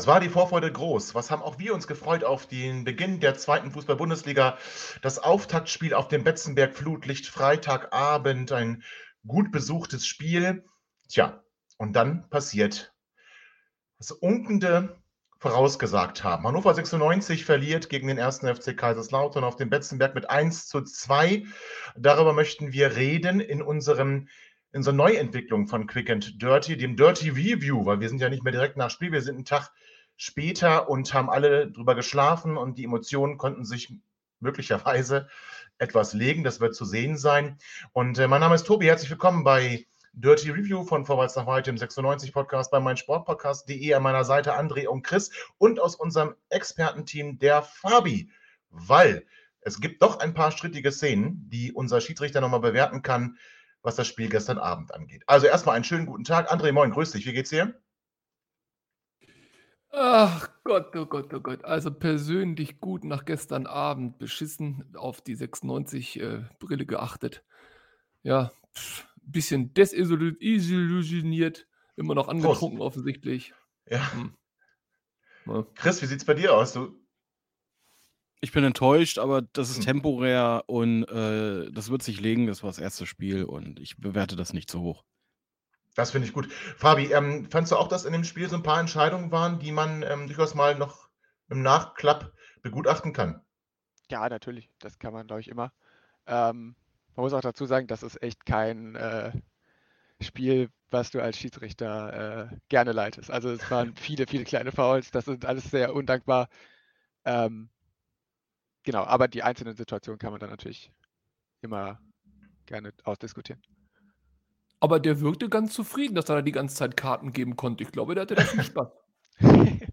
Was war die Vorfreude groß? Was haben auch wir uns gefreut auf den Beginn der zweiten Fußball-Bundesliga? Das Auftaktspiel auf dem Betzenberg Flutlicht Freitagabend, ein gut besuchtes Spiel. Tja, und dann passiert, was Unkende vorausgesagt haben. Hannover 96 verliert gegen den ersten FC Kaiserslautern auf dem Betzenberg mit 1 zu 2. Darüber möchten wir reden in unserem in unserer Neuentwicklung von Quick and Dirty, dem Dirty Review, weil wir sind ja nicht mehr direkt nach Spiel, wir sind einen Tag später und haben alle drüber geschlafen und die Emotionen konnten sich möglicherweise etwas legen. Das wird zu sehen sein. Und äh, mein Name ist Tobi. Herzlich willkommen bei Dirty Review von Vorwärts nach heute im 96 Podcast bei meinsportpodcast.de. An meiner Seite André und Chris und aus unserem Expertenteam der Fabi, weil es gibt doch ein paar strittige Szenen, die unser Schiedsrichter nochmal bewerten kann, was das Spiel gestern Abend angeht. Also erstmal einen schönen guten Tag. André, moin, grüß dich. Wie geht's dir? Ach Gott, oh Gott, oh Gott. Also persönlich gut nach gestern Abend beschissen auf die 96 äh, Brille geachtet. Ja, pff, bisschen desillusioniert, immer noch angetrunken Prost. offensichtlich. Ja. Hm. Ja. Chris, wie sieht's bei dir aus? Du, Ich bin enttäuscht, aber das ist Hm. temporär und äh, das wird sich legen. Das war das erste Spiel und ich bewerte das nicht so hoch. Das finde ich gut. Fabi, ähm, fandst du auch, dass in dem Spiel so ein paar Entscheidungen waren, die man ähm, durchaus mal noch im Nachklapp begutachten kann? Ja, natürlich. Das kann man, glaube ich, immer. Ähm, man muss auch dazu sagen, das ist echt kein äh, Spiel, was du als Schiedsrichter äh, gerne leitest. Also es waren viele, viele kleine Fouls. Das ist alles sehr undankbar. Ähm, genau, aber die einzelnen Situationen kann man dann natürlich immer gerne ausdiskutieren. Aber der wirkte ganz zufrieden, dass er da die ganze Zeit Karten geben konnte. Ich glaube, der hatte da viel Spaß.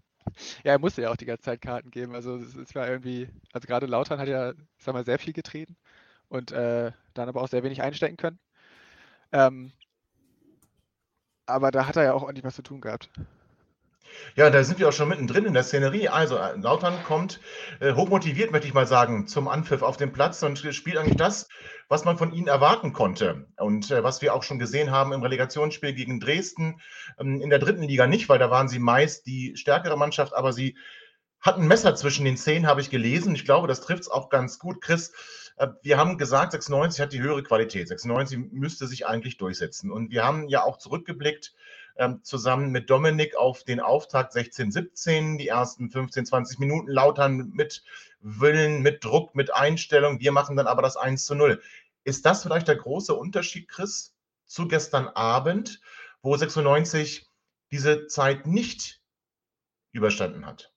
Ja, er musste ja auch die ganze Zeit Karten geben. Also es, war irgendwie, also gerade Lautern hat ja, ich sag mal, sehr viel getreten und äh, dann aber auch sehr wenig einstecken können. Ähm, aber da hat er ja auch ordentlich was zu tun gehabt. Ja, da sind wir auch schon mittendrin in der Szenerie. Also, äh, Lautern kommt äh, hochmotiviert, möchte ich mal sagen, zum Anpfiff auf den Platz und spielt eigentlich das, was man von ihnen erwarten konnte. Und äh, was wir auch schon gesehen haben im Relegationsspiel gegen Dresden, ähm, in der dritten Liga nicht, weil da waren sie meist die stärkere Mannschaft, aber sie hatten Messer zwischen den Zehen, habe ich gelesen. Ich glaube, das trifft es auch ganz gut. Chris, äh, wir haben gesagt, 96 hat die höhere Qualität. 96 müsste sich eigentlich durchsetzen. Und wir haben ja auch zurückgeblickt ähm, zusammen mit Dominik auf den Auftakt 16, 17, die ersten 15, 20 Minuten lautern mit Willen, mit Druck, mit Einstellung. Wir machen dann aber das 1 zu 0. Ist das vielleicht der große Unterschied, Chris, zu gestern Abend, wo 96 diese Zeit nicht überstanden hat?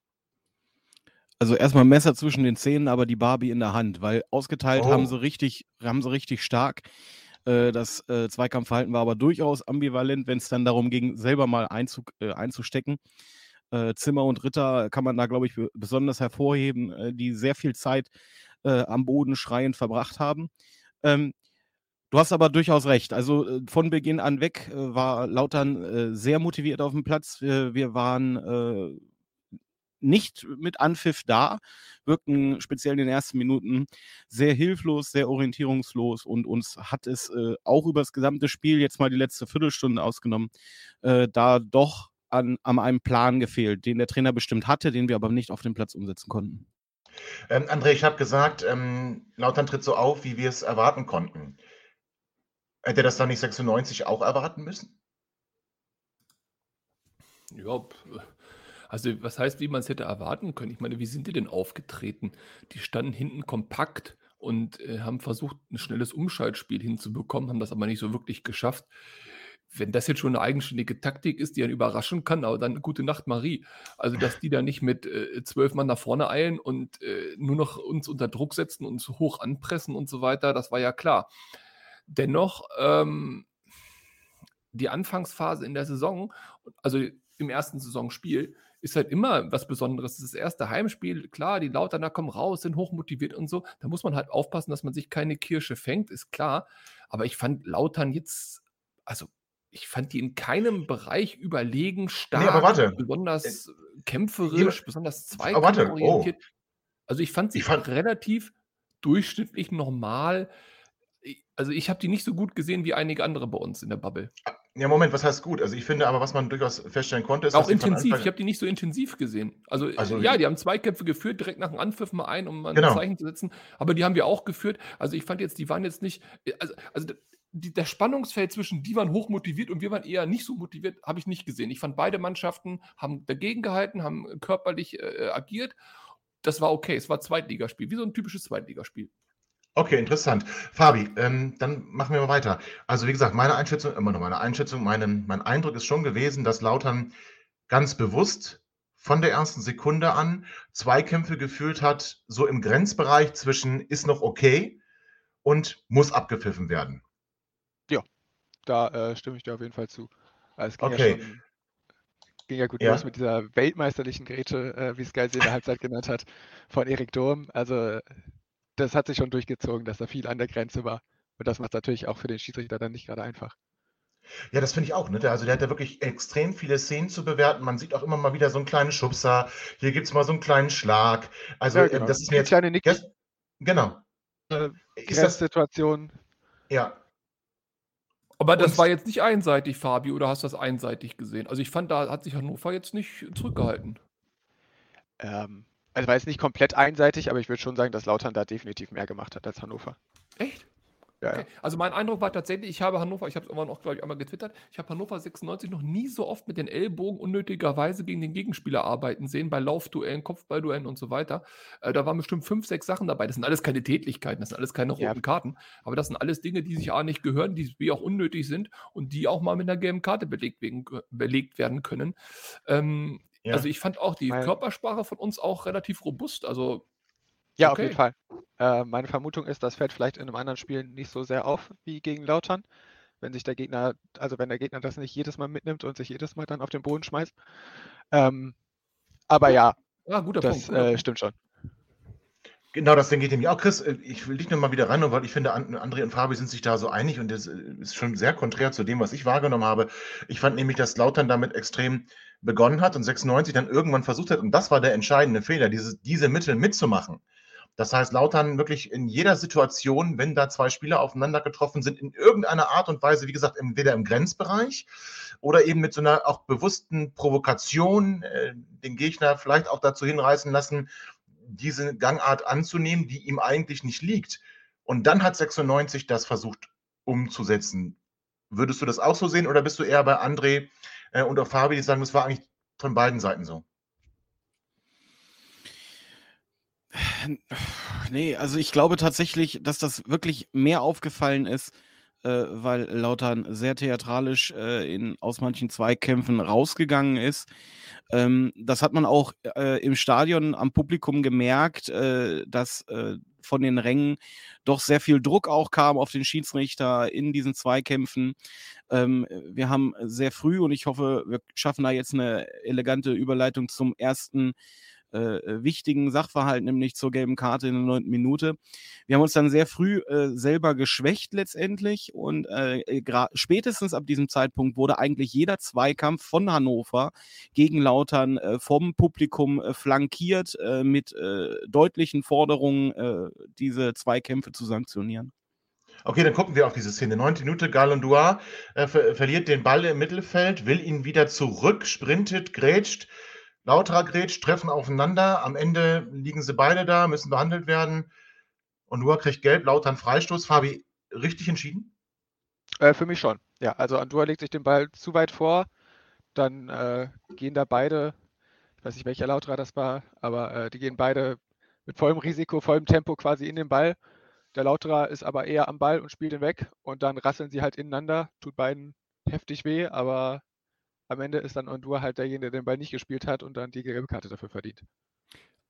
Also erstmal Messer zwischen den Zähnen, aber die Barbie in der Hand, weil ausgeteilt Oh. haben sie richtig, haben sie richtig stark. Äh, Das äh, Zweikampfverhalten war aber durchaus ambivalent, wenn es dann darum ging, selber mal einzug, äh, einzustecken. Zimmer und Ritter kann man da, glaube ich, be- besonders hervorheben, die sehr viel Zeit am Boden schreiend verbracht haben. Ähm, Du hast aber durchaus recht. Also von Beginn an weg war Lautern sehr motiviert auf dem Platz. Wir, waren nicht mit Anpfiff da, wirkten speziell in den ersten Minuten sehr hilflos, sehr orientierungslos und uns hat es äh, auch über das gesamte Spiel, jetzt mal die letzte Viertelstunde ausgenommen, äh, da doch an, an einem Plan gefehlt, den der Trainer bestimmt hatte, den wir aber nicht auf dem Platz umsetzen konnten. Ähm, André, ich habe gesagt, ähm, Lautern tritt so auf, wie wir es erwarten konnten. Hätte das dann nicht 96 auch erwarten müssen? Ja, also was heißt, wie man es hätte erwarten können? Ich meine, wie sind die denn aufgetreten? Die standen hinten kompakt und äh, haben versucht, ein schnelles Umschaltspiel hinzubekommen, haben das aber nicht so wirklich geschafft. Wenn das jetzt schon eine eigenständige Taktik ist, die einen überraschen kann, aber dann gute Nacht, Marie. Also, dass die da nicht mit äh, zwölf Mann nach vorne eilen und äh, nur noch uns unter Druck setzen, uns hoch anpressen und so weiter, das war ja klar. Dennoch, ähm, die Anfangsphase in der Saison, also im ersten Saisonspiel, ist halt immer was Besonderes. Das, ist das erste Heimspiel, klar, die Lauterner kommen raus, sind hochmotiviert und so. Da muss man halt aufpassen, dass man sich keine Kirsche fängt, ist klar. Aber ich fand Lautern jetzt, also ich fand die in keinem Bereich überlegen, stark, nee, besonders äh, kämpferisch, besonders zweikampforientiert. Oh. Also ich fand sie ich fand relativ durchschnittlich normal. Also ich habe die nicht so gut gesehen wie einige andere bei uns in der Bubble. Ja, Moment, was heißt gut? Also ich finde aber, was man durchaus feststellen konnte, ist auch intensiv. Ich habe die nicht so intensiv gesehen. Also, also ja, die haben Zweikämpfe geführt, direkt nach dem Anpfiff mal ein, um mal genau. ein Zeichen zu setzen. Aber die haben wir auch geführt. Also ich fand jetzt, die waren jetzt nicht. Also, also die, der Spannungsfeld zwischen die waren hochmotiviert und wir waren eher nicht so motiviert, habe ich nicht gesehen. Ich fand beide Mannschaften haben dagegen gehalten, haben körperlich äh, agiert. Das war okay. Es war Zweitligaspiel, wie so ein typisches Zweitligaspiel. Okay, interessant. Fabi, ähm, dann machen wir mal weiter. Also wie gesagt, meine Einschätzung, immer noch meine Einschätzung, meine, mein Eindruck ist schon gewesen, dass Lautern ganz bewusst von der ersten Sekunde an Zweikämpfe geführt hat, so im Grenzbereich zwischen ist noch okay und muss abgepfiffen werden. Ja, da äh, stimme ich dir auf jeden Fall zu. Also es ging okay. ja schon ging ja gut ja. los mit dieser weltmeisterlichen Grätsche, äh, wie Sky sie in der Halbzeit genannt hat, von Erik Durm. Also das hat sich schon durchgezogen, dass da viel an der Grenze war. Und das macht natürlich auch für den Schiedsrichter dann nicht gerade einfach. Ja, das finde ich auch. Ne? Also der hat ja wirklich extrem viele Szenen zu bewerten. Man sieht auch immer mal wieder so einen kleinen Schubser. Hier gibt es mal so einen kleinen Schlag. Also ja, genau. das ist mir jetzt... Kleine Nick ja, genau. Äh, ist das Situation. Ja. Aber das Und, war jetzt nicht einseitig, Fabi, oder hast du das einseitig gesehen? Also ich fand, da hat sich Hannover jetzt nicht zurückgehalten. Ähm, also war jetzt nicht komplett einseitig, aber ich würde schon sagen, dass Lautern da definitiv mehr gemacht hat als Hannover. Echt? Ja, okay. Also mein Eindruck war tatsächlich, ich habe Hannover, ich habe es immer noch, glaube ich, einmal getwittert, ich habe Hannover 96 noch nie so oft mit den Ellbogen unnötigerweise gegen den Gegenspieler arbeiten sehen, bei Laufduellen, Kopfballduellen und so weiter. Äh, da waren bestimmt fünf, sechs Sachen dabei. Das sind alles keine Tätlichkeiten, das sind alles keine roten ja. Karten, aber das sind alles Dinge, die sich A nicht gehören, die wie auch unnötig sind und die auch mal mit einer gelben Karte belegt, wegen, belegt werden können. Ähm, ja. Also ich fand auch die Mein Körpersprache von uns auch relativ robust. Also Ja, auf jeden Fall. Äh, meine Vermutung ist, das fällt vielleicht in einem anderen Spiel nicht so sehr auf wie gegen Lautern, wenn sich der Gegner, also wenn der Gegner das nicht jedes Mal mitnimmt und sich jedes Mal dann auf den Boden schmeißt. Ähm, aber ja, Ja, guter das Punkt, guter äh, stimmt schon. Genau, das denke ich nämlich auch. Chris, äh, ich will dich nochmal wieder rein, weil ich finde, André und Fabi sind sich da so einig und das äh, ist schon sehr konträr zu dem, was ich wahrgenommen habe. Ich fand nämlich, dass Lautern damit extrem begonnen hat und 96 dann irgendwann versucht hat, und das war der entscheidende Fehler, diese, diese Mittel mitzumachen. Das heißt, Lautern wirklich in jeder Situation, wenn da zwei Spieler aufeinander getroffen sind, in irgendeiner Art und Weise, wie gesagt, entweder im Grenzbereich oder eben mit so einer auch bewussten Provokation äh, den Gegner vielleicht auch dazu hinreißen lassen, diese Gangart anzunehmen, die ihm eigentlich nicht liegt. Und dann hat 96 das versucht umzusetzen. Würdest du das auch so sehen oder bist du eher bei André äh, und auch Fabi, die sagen, das war eigentlich von beiden Seiten so? Nee, also ich glaube tatsächlich, dass das wirklich mehr aufgefallen ist, äh, weil Lautern sehr theatralisch äh, in, aus manchen Zweikämpfen rausgegangen ist. Ähm, das hat man auch äh, im Stadion am Publikum gemerkt, äh, dass äh, von den Rängen doch sehr viel Druck auch kam auf den Schiedsrichter in diesen Zweikämpfen. Ähm, wir haben sehr früh, und ich hoffe, wir schaffen da jetzt eine elegante Überleitung zum ersten äh, äh, wichtigen Sachverhalt, nämlich zur gelben Karte in der neunten Minute. Wir haben uns dann sehr früh äh, selber geschwächt letztendlich und äh, äh spätestens ab diesem Zeitpunkt wurde eigentlich jeder Zweikampf von Hannover gegen Lautern äh, vom Publikum flankiert mit deutlichen Forderungen, diese Zweikämpfe zu sanktionieren. Okay, dann gucken wir auf diese Szene. Neunte Minute, Galondua äh, ver verliert den Ball im Mittelfeld, will ihn wieder zurück, sprintet, grätscht, Lauterer Grätsch treffen aufeinander. Am Ende liegen sie beide da, müssen behandelt werden. Und Noah kriegt gelb, Lauter einen Freistoß. Fabi, richtig entschieden? Äh, für mich schon. Ja, also Andua legt sich den Ball zu weit vor. Dann äh, gehen da beide, ich weiß nicht, welcher Lauterer das war, aber äh, die gehen beide mit vollem Risiko, vollem Tempo quasi in den Ball. Der Lauterer ist aber eher am Ball und spielt ihn weg. Und dann rasseln sie halt ineinander. Tut beiden heftig weh, aber am Ende ist dann Ondur halt derjenige, der den Ball nicht gespielt hat und dann die gelbe Karte dafür verdient.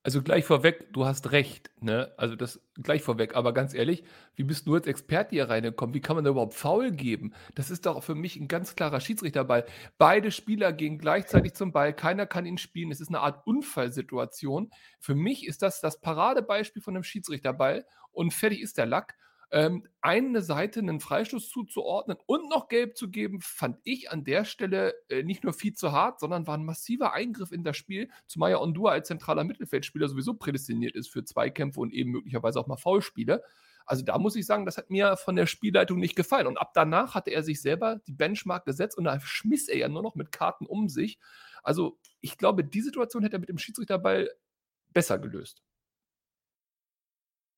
Also gleich vorweg, du hast recht, ne? Also das gleich vorweg, aber ganz ehrlich, wie bist du als Experte hier reingekommen? Wie kann man da überhaupt Foul geben? Das ist doch für mich ein ganz klarer Schiedsrichterball. Beide Spieler gehen gleichzeitig zum Ball, keiner kann ihn spielen. Es ist eine Art Unfallsituation. Für mich ist das das Paradebeispiel von einem Schiedsrichterball und fertig ist der Lack ähm, eine Seite einen Freistoß zuzuordnen und noch gelb zu geben, fand ich an der Stelle äh, nicht nur viel zu hart, sondern war ein massiver Eingriff in das Spiel, zumal ja Ondua als zentraler Mittelfeldspieler sowieso prädestiniert ist für Zweikämpfe und eben möglicherweise auch mal Foulspiele. Also da muss ich sagen, das hat mir von der Spielleitung nicht gefallen. Und ab danach hatte er sich selber die Benchmark gesetzt und da schmiss er ja nur noch mit Karten um sich. Also ich glaube, die Situation hätte er mit dem Schiedsrichterball besser gelöst.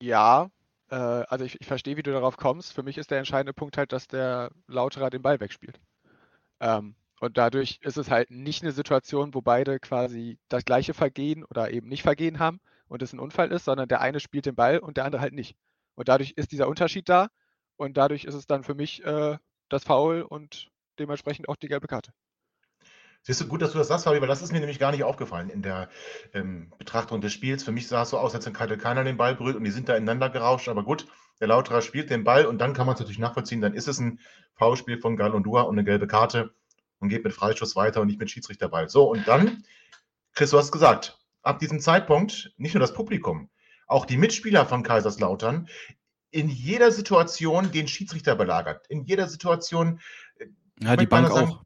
Ja, äh, also ich, ich verstehe, wie du darauf kommst. Für mich ist der entscheidende Punkt halt, dass der Lauterer den Ball wegspielt. Ähm, und dadurch ist es halt nicht eine Situation, wo beide quasi das gleiche Vergehen oder eben nicht Vergehen haben und es ein Unfall ist, sondern der eine spielt den Ball und der andere halt nicht. Und dadurch ist dieser Unterschied da und dadurch ist es dann für mich äh, das Foul und dementsprechend auch die gelbe Karte. Siehst du, gut, dass du das sagst, Fabi, weil das ist mir nämlich gar nicht aufgefallen in der ähm, Betrachtung des Spiels. Für mich sah es so aus, als hätte keiner den Ball berührt und die sind da ineinander gerauscht. Aber gut, der Lauterer spielt den Ball und dann kann man es natürlich nachvollziehen. Dann ist es ein Foulspiel von Galondua und eine gelbe Karte und geht mit Freischuss weiter und nicht mit Schiedsrichterball. So, und dann, Chris, du hast gesagt, ab diesem Zeitpunkt nicht nur das Publikum, auch die Mitspieler von Kaiserslautern in jeder Situation den Schiedsrichter belagert. In jeder Situation. Äh, ja, die Bank sagen, auch.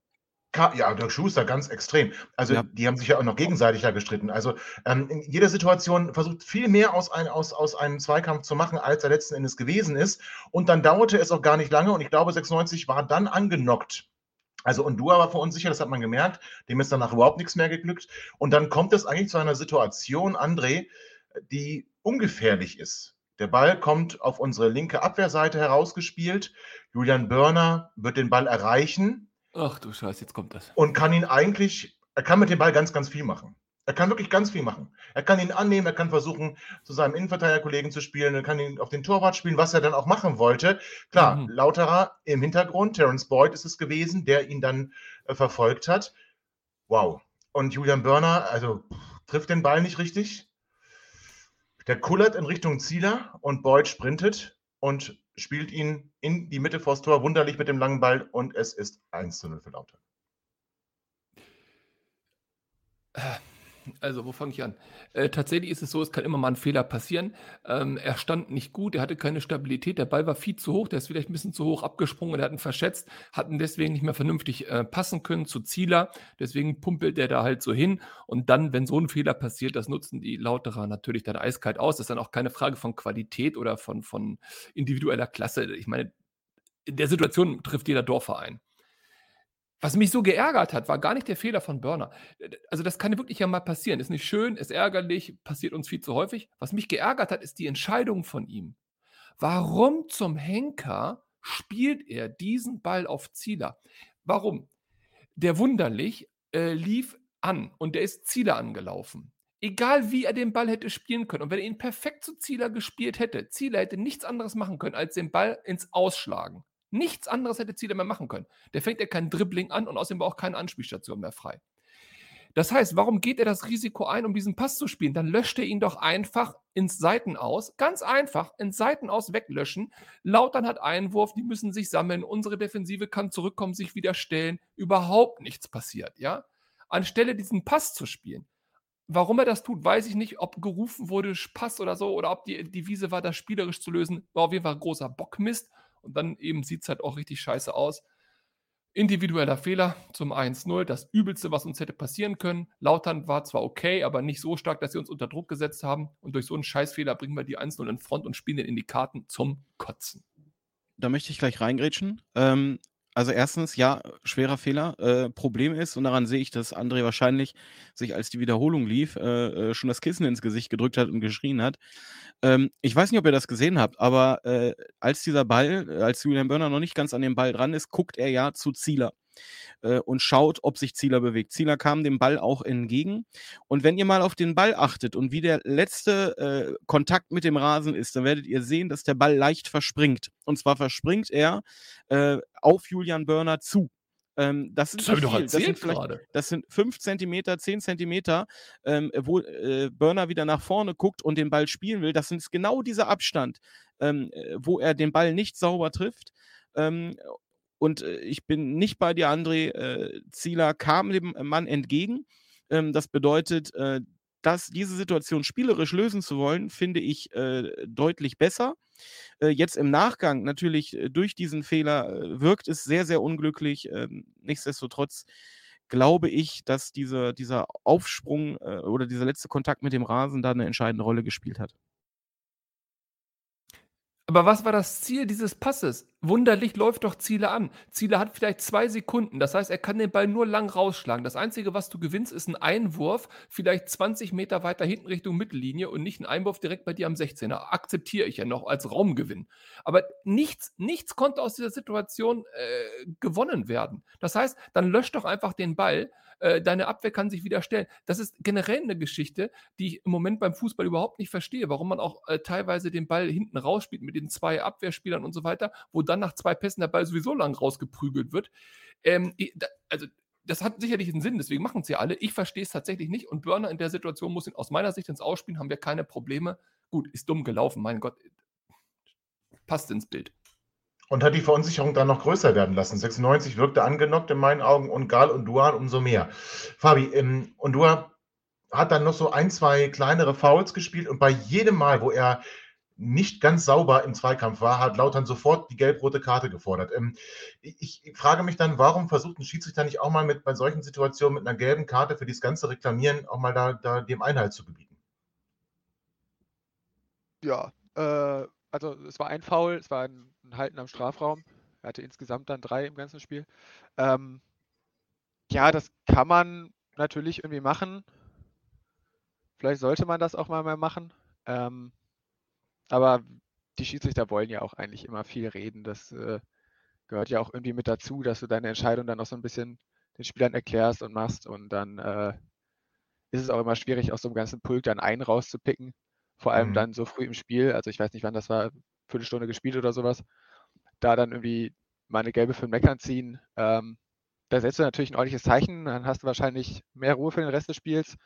Ja, der Schuster ganz extrem. Also ja. die haben sich ja auch noch gegenseitig ja gestritten. Also ähm, in jeder Situation versucht viel mehr aus, ein, aus, aus einem Zweikampf zu machen, als er letzten Endes gewesen ist. Und dann dauerte es auch gar nicht lange und ich glaube, 96 war dann angenockt. Also Undua war verunsichert, das hat man gemerkt. Dem ist danach überhaupt nichts mehr geglückt. Und dann kommt es eigentlich zu einer Situation, André, die ungefährlich ist. Der Ball kommt auf unsere linke Abwehrseite herausgespielt. Julian Börner wird den Ball erreichen Ach du Scheiße, jetzt kommt das. Und kann ihn eigentlich, er kann mit dem Ball ganz, ganz viel machen. Er kann wirklich ganz viel machen. Er kann ihn annehmen, er kann versuchen, zu seinem Innenverteidigerkollegen zu spielen, er kann ihn auf den Torwart spielen, was er dann auch machen wollte. Klar, mhm. Lauterer im Hintergrund, Terence Boyd ist es gewesen, der ihn dann äh, verfolgt hat. Wow. Und Julian Börner, also trifft den Ball nicht richtig. Der kullert in Richtung Zieler und Boyd sprintet und spielt ihn in die Mitte vors Tor, wunderlich mit dem langen Ball und es ist 1 zu 0 für Lautern. Also, wo fange ich an? Äh, tatsächlich ist es so, es kann immer mal ein Fehler passieren. Ähm, er stand nicht gut, er hatte keine Stabilität, der Ball war viel zu hoch, der ist vielleicht ein bisschen zu hoch abgesprungen, er hat ihn verschätzt, hatten deswegen nicht mehr vernünftig äh, passen können zu Zieler. Deswegen pumpelt er da halt so hin. Und dann, wenn so ein Fehler passiert, das nutzen die Lauterer natürlich dann eiskalt aus. Das ist dann auch keine Frage von Qualität oder von, von individueller Klasse. Ich meine, in der Situation trifft jeder Dorfverein. Was mich so geärgert hat, war gar nicht der Fehler von Burner. Also das kann wirklich ja mal passieren. Ist nicht schön, ist ärgerlich, passiert uns viel zu häufig. Was mich geärgert hat, ist die Entscheidung von ihm. Warum zum Henker spielt er diesen Ball auf Zieler? Warum? Der wunderlich äh, lief an und der ist Zieler angelaufen. Egal wie er den Ball hätte spielen können und wenn er ihn perfekt zu Zieler gespielt hätte, Zieler hätte nichts anderes machen können, als den Ball ins Ausschlagen. Nichts anderes hätte Ziele mehr machen können. Der fängt ja kein Dribbling an und außerdem war auch keine Anspielstation mehr frei. Das heißt, warum geht er das Risiko ein, um diesen Pass zu spielen? Dann löscht er ihn doch einfach ins Seitenaus. Ganz einfach, ins Seitenaus weglöschen. Lautern hat Einwurf, die müssen sich sammeln. Unsere Defensive kann zurückkommen, sich wieder stellen. Überhaupt nichts passiert, ja? Anstelle diesen Pass zu spielen. Warum er das tut, weiß ich nicht. Ob gerufen wurde, Pass oder so, oder ob die Devise war, das spielerisch zu lösen. War auf jeden Fall großer Bockmist. Und dann eben sieht es halt auch richtig scheiße aus. Individueller Fehler zum 1-0, das Übelste, was uns hätte passieren können. Lautern war zwar okay, aber nicht so stark, dass sie uns unter Druck gesetzt haben. Und durch so einen Scheißfehler bringen wir die 1-0 in Front und spielen den in die Karten zum Kotzen. Da möchte ich gleich reingrätschen. Ähm, also erstens, ja, schwerer Fehler. Äh, Problem ist, und daran sehe ich, dass André wahrscheinlich sich, als die Wiederholung lief, äh, äh, schon das Kissen ins Gesicht gedrückt hat und geschrien hat. Ähm, ich weiß nicht, ob ihr das gesehen habt, aber äh, als dieser Ball, als Julian Börner noch nicht ganz an dem Ball dran ist, guckt er ja zu Zieler äh, und schaut, ob sich Zieler bewegt. Zieler kam dem Ball auch entgegen. Und wenn ihr mal auf den Ball achtet und wie der letzte äh, Kontakt mit dem Rasen ist, dann werdet ihr sehen, dass der Ball leicht verspringt. Und zwar verspringt er äh, auf Julian Börner zu. Ähm, das sind Das. Das sind das sind 5 Zentimeter, 10 Zentimeter, ähm, wo äh, Burner wieder nach vorne guckt und den Ball spielen will. Das ist genau dieser Abstand, ähm, äh, wo er den Ball nicht sauber trifft. Und äh, ich bin nicht bei dir, André. Äh, Zieler kam dem Mann entgegen. Ähm, das bedeutet, äh, dass diese Situation spielerisch lösen zu wollen, finde ich äh, deutlich besser. Äh, jetzt im Nachgang natürlich äh, durch diesen Fehler äh, wirkt es sehr, sehr unglücklich. Ähm, nichtsdestotrotz glaube ich, dass dieser, dieser Aufsprung äh, oder dieser letzte Kontakt mit dem Rasen da eine entscheidende Rolle gespielt hat. Aber was war das Ziel dieses Passes? Wunderlich läuft doch Ziele an. Ziele hat vielleicht zwei Sekunden. Das heißt, er kann den Ball nur lang rausschlagen. Das Einzige, was du gewinnst, ist ein Einwurf, vielleicht 20 Meter weiter hinten Richtung Mittellinie und nicht ein Einwurf direkt bei dir am 16er. Akzeptiere ich ja noch als Raumgewinn. Aber nichts, nichts konnte aus dieser Situation äh, gewonnen werden. Das heißt, dann lösch doch einfach den Ball. Äh, deine Abwehr kann sich wieder stellen. Das ist generell eine Geschichte, die ich im Moment beim Fußball überhaupt nicht verstehe, warum man auch äh, teilweise den Ball hinten rausspielt mit den zwei Abwehrspielern und so weiter, wo dann nach zwei Pässen der Ball sowieso lang rausgeprügelt wird. Ähm, also das hat sicherlich einen Sinn, deswegen machen es ja alle. Ich verstehe es tatsächlich nicht und Burner in der Situation muss ihn aus meiner Sicht ins Ausspielen, haben wir keine Probleme. Gut, ist dumm gelaufen, mein Gott. Passt ins Bild. Und hat die Verunsicherung dann noch größer werden lassen. 96 wirkte angenockt in meinen Augen und Gal und Duan umso mehr. Fabi, ähm, und Dua hat dann noch so ein, zwei kleinere Fouls gespielt und bei jedem Mal, wo er nicht ganz sauber im Zweikampf war, hat Lautern sofort die gelb-rote Karte gefordert. Ähm, ich, ich frage mich dann, warum versucht ein Schiedsrichter nicht auch mal mit bei solchen Situationen mit einer gelben Karte für dieses ganze Reklamieren auch mal da, da dem Einhalt zu gebieten? Ja, äh, also es war ein Foul, es war ein, ein Halten am Strafraum. Er hatte insgesamt dann drei im ganzen Spiel. Ähm, ja, das kann man natürlich irgendwie machen. Vielleicht sollte man das auch mal mehr machen. Ähm, aber die Schiedsrichter wollen ja auch eigentlich immer viel reden. Das äh, gehört ja auch irgendwie mit dazu, dass du deine Entscheidung dann auch so ein bisschen den Spielern erklärst und machst. Und dann äh, ist es auch immer schwierig, aus so einem ganzen Pulk dann einen rauszupicken. Vor allem Mhm. dann so früh im Spiel. Also ich weiß nicht, wann das war, Viertelstunde gespielt oder sowas. Da dann irgendwie mal eine gelbe für den Meckern ziehen. Ähm, da setzt du natürlich ein ordentliches Zeichen. Dann hast du wahrscheinlich mehr Ruhe für den Rest des Spiels.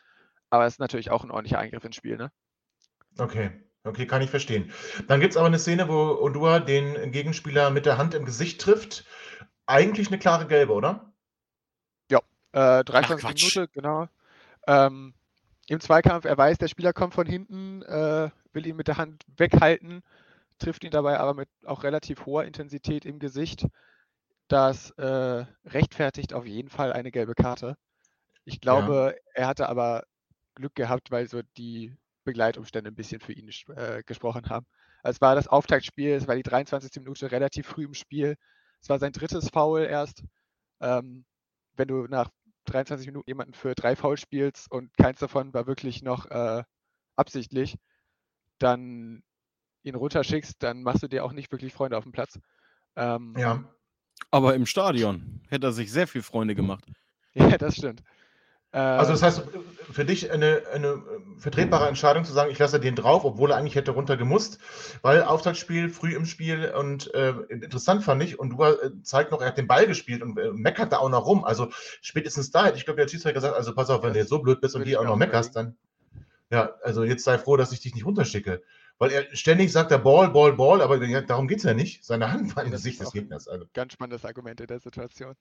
Aber es ist natürlich auch ein ordentlicher Eingriff ins Spiel, ne? Okay, okay, kann ich verstehen. Dann gibt es aber eine Szene, wo Odua den Gegenspieler mit der Hand im Gesicht trifft. Eigentlich eine klare Gelbe, oder? Äh, 23 Quatsch. Minute, genau. Ähm, Im Zweikampf, er weiß, der Spieler kommt von hinten, äh, will ihn mit der Hand weghalten, trifft ihn dabei aber mit auch relativ hoher Intensität im Gesicht. Das äh, rechtfertigt auf jeden Fall eine gelbe Karte. Ich glaube, er hatte aber Glück gehabt, weil so die Begleitumstände ein bisschen für ihn äh, gesprochen haben. Also es war das Auftaktspiel, es war die 23. Minute relativ früh im Spiel. Es war sein drittes Foul erst. Ähm, wenn du nach 23 Minuten jemanden für drei Fouls spielst und keins davon war wirklich noch äh, absichtlich, dann ihn runterschickst, dann machst du dir auch nicht wirklich Freunde auf dem Platz. Ähm, Ja. Aber im Stadion hätte er sich sehr viel Freunde gemacht. ja, das stimmt. Also Ähm, das heißt, für dich eine, eine äh, vertretbare Entscheidung zu sagen, ich lasse den drauf, obwohl er eigentlich hätte runtergemusst, weil Auftaktspiel, früh im Spiel und äh, interessant fand ich, und du äh, zeigt noch, er hat den Ball gespielt und äh, meckert da auch noch rum. Also spätestens da hätte ich glaube, der Schiedsrichter gesagt, also pass auf, wenn Das du jetzt so blöd bist und ich auch noch meckerst, dann ja, also jetzt sei froh, dass ich dich nicht runterschicke. Weil er ständig sagt, der Ball, Ball, Ball, aber darum geht es ja nicht. Seine Hand war im das Gesicht ist des Gegners. Also. ganz spannendes Argument in der Situation.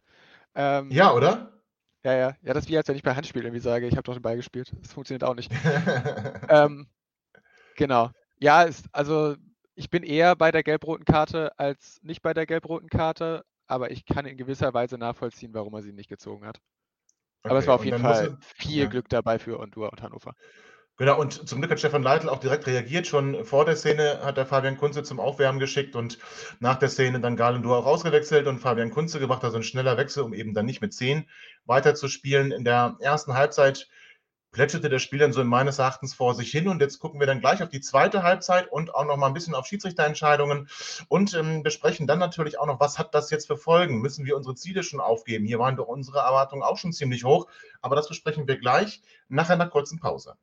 Ähm, Ja, oder? Ja, ja. Ja, das ist wie als wenn ich bei Handspiel irgendwie sage, ich habe doch den Ball gespielt. Das funktioniert auch nicht. ähm, genau. Ja, ist, also ich bin eher bei der gelb-roten Karte als nicht bei der gelb-roten Karte, aber ich kann in gewisser Weise nachvollziehen, warum er sie nicht gezogen hat. Aber es Okay, war auf jeden Fall er- viel ja. Glück dabei für Ondur und Hannover. Genau, und zum Glück hat Stefan Leitl auch direkt reagiert. Schon vor der Szene hat er Fabian Kunze zum Aufwärmen geschickt und nach der Szene dann Galendur auch ausgewechselt und Fabian Kunze gemacht, also ein schneller Wechsel, um eben dann nicht mit 10 weiterzuspielen. In der ersten Halbzeit plätscherte das Spiel dann so in meines Erachtens vor sich hin und jetzt gucken wir dann gleich auf die zweite Halbzeit und auch noch mal ein bisschen auf Schiedsrichterentscheidungen und ähm, besprechen dann natürlich auch noch, was hat das jetzt für Folgen? Müssen wir unsere Ziele schon aufgeben? Hier waren doch unsere Erwartungen auch schon ziemlich hoch, aber das besprechen wir gleich nach einer kurzen Pause.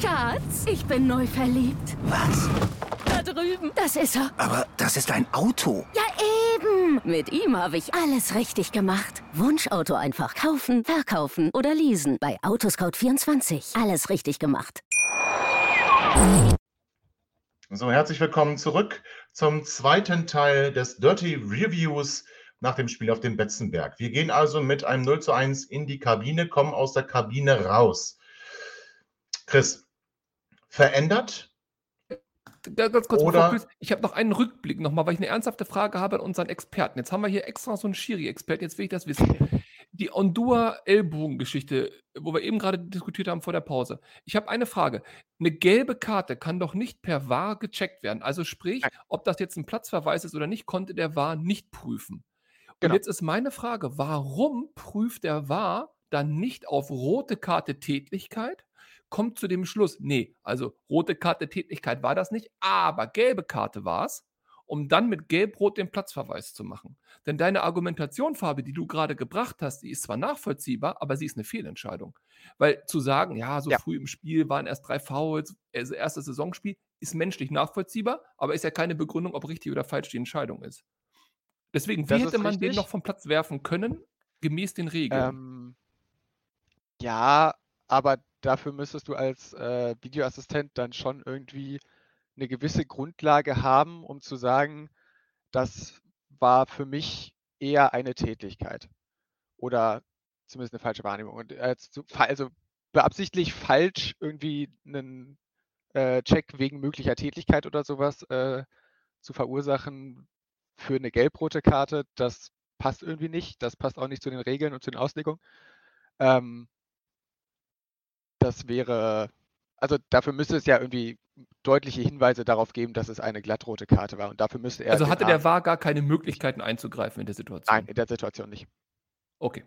Schatz, ich bin neu verliebt. Was? Da drüben. Das ist er. Aber das ist ein Auto. Ja, eben. Mit ihm habe ich alles richtig gemacht. Wunschauto einfach kaufen, verkaufen oder leasen. Bei Autoscout24. Alles richtig gemacht. So, herzlich willkommen zurück zum zweiten Teil des Dirty Reviews nach dem Spiel auf dem Betzenberg. Wir gehen also mit einem 0 zu 1 in die Kabine, kommen aus der Kabine raus. Chris, verändert? Ganz kurz, Oder- du- ich habe noch einen Rückblick nochmal, weil ich eine ernsthafte Frage habe an unseren Experten. Jetzt haben wir hier extra so einen Schiri-Experten, jetzt will ich das wissen. Die Ondua-Ellbogen-Geschichte, wo wir eben gerade diskutiert haben vor der Pause. Ich habe eine Frage. Eine gelbe Karte kann doch nicht per VAR gecheckt werden. Also sprich, ob das jetzt ein Platzverweis ist oder nicht, konnte der VAR nicht prüfen. Und Genau. jetzt ist meine Frage, warum prüft der VAR dann nicht auf rote Karte Tätlichkeit? Kommt zu dem Schluss, nee, also rote Karte Tätlichkeit war das nicht, aber gelbe Karte war es, um dann mit Gelb-Rot den Platzverweis zu machen. Denn deine Argumentation, Fabi, die du gerade gebracht hast, die ist zwar nachvollziehbar, aber sie ist eine Fehlentscheidung. Weil zu sagen, ja, so Ja. früh im Spiel waren erst drei Fouls, also erstes Saisonspiel, ist menschlich nachvollziehbar, aber ist ja keine Begründung, ob richtig oder falsch die Entscheidung ist. Deswegen, wie Das hätte man den richtig. noch vom Platz werfen können, gemäß den Regeln? Ähm, ja, aber dafür müsstest du als äh, Videoassistent dann schon irgendwie eine gewisse Grundlage haben, um zu sagen, das war für mich eher eine Tätlichkeit oder zumindest eine falsche Wahrnehmung. Und fa- also beabsichtlich falsch irgendwie einen äh, Check wegen möglicher Tätlichkeit oder sowas äh, zu verursachen für eine gelb-rote Karte, das passt irgendwie nicht. Das passt auch nicht zu den Regeln und zu den Auslegungen. Ähm, das wäre, also dafür müsste es ja irgendwie deutliche Hinweise darauf geben, dass es eine glattrote Karte war. Und dafür müsste er. also hatte der VAR gar keine Möglichkeiten einzugreifen in der Situation? Nein, in der Situation nicht. Okay.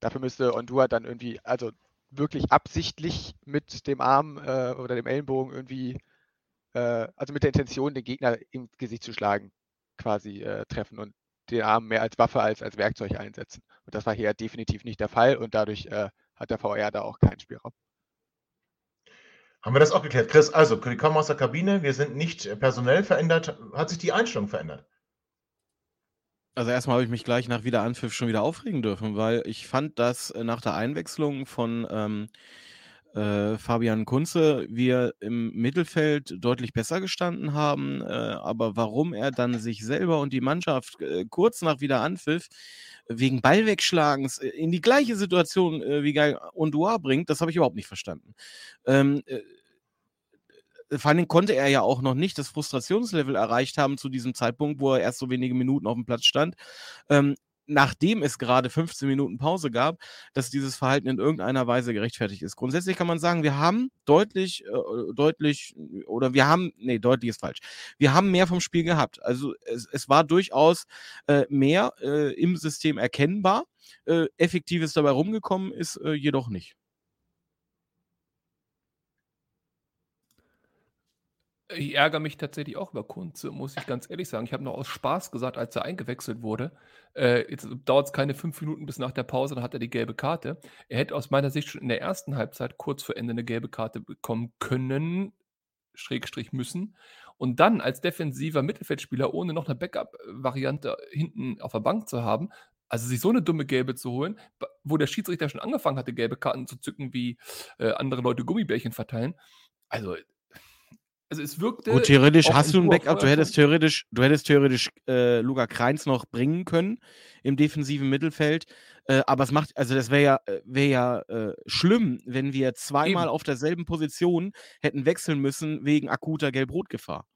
Dafür müsste Ondua dann irgendwie, also wirklich absichtlich mit dem Arm äh, oder dem Ellenbogen irgendwie, äh, also mit der Intention, den Gegner im Gesicht zu schlagen, quasi äh, treffen und den Arm mehr als Waffe als als Werkzeug einsetzen. Und das war hier definitiv nicht der Fall und dadurch äh, hat der VR da auch keinen Spielraum. Haben wir das auch geklärt? Chris, also, wir kommen aus der Kabine, wir sind nicht personell verändert. Hat sich die Einstellung verändert? Also erstmal habe ich mich gleich nach Wiederanpfiff schon wieder aufregen dürfen, weil ich fand, dass äh, nach der Einwechslung von ähm, äh, Fabian Kunze wir im Mittelfeld deutlich besser gestanden haben. Äh, aber warum er dann sich selber und die Mannschaft äh, kurz nach Wiederanpfiff wegen Ballwegschlagens äh, in die gleiche Situation äh, wie Geil Ondua bringt, das habe ich überhaupt nicht verstanden. Ähm, äh, vor allem konnte er ja auch noch nicht das Frustrationslevel erreicht haben zu diesem Zeitpunkt, wo er erst so wenige Minuten auf dem Platz stand. Ähm, nachdem es gerade 15 Minuten Pause gab, dass dieses Verhalten in irgendeiner Weise gerechtfertigt ist. Grundsätzlich kann man sagen, wir haben deutlich, äh, deutlich, oder wir haben, nee, deutlich ist falsch. Wir haben mehr vom Spiel gehabt. Also es, es war durchaus äh, mehr äh, im System erkennbar. Äh, Effektives dabei rumgekommen ist äh, jedoch nicht. Ich ärgere mich tatsächlich auch über Kunze, muss ich ganz ehrlich sagen. Ich habe noch aus Spaß gesagt, als er eingewechselt wurde. Äh, jetzt dauert es keine fünf Minuten bis nach der Pause, dann hat er die gelbe Karte. Er hätte aus meiner Sicht schon in der ersten Halbzeit kurz vor Ende eine gelbe Karte bekommen können, Schrägstrich müssen. Und dann als defensiver Mittelfeldspieler, ohne noch eine Backup-Variante hinten auf der Bank zu haben, also sich so eine dumme Gelbe zu holen, wo der Schiedsrichter schon angefangen hatte, gelbe Karten zu zücken, wie äh, andere Leute Gummibärchen verteilen. Also, also es wirkte. Gut, theoretisch hast du ein Backup, du hättest theoretisch, du hättest theoretisch äh, Luca Kreins noch bringen können im defensiven Mittelfeld. Äh, aber es macht, also das wäre ja, äh, wär ja äh, schlimm, wenn wir zweimal Eben. auf derselben Position hätten wechseln müssen wegen akuter Gelb-Rot-Gefahr.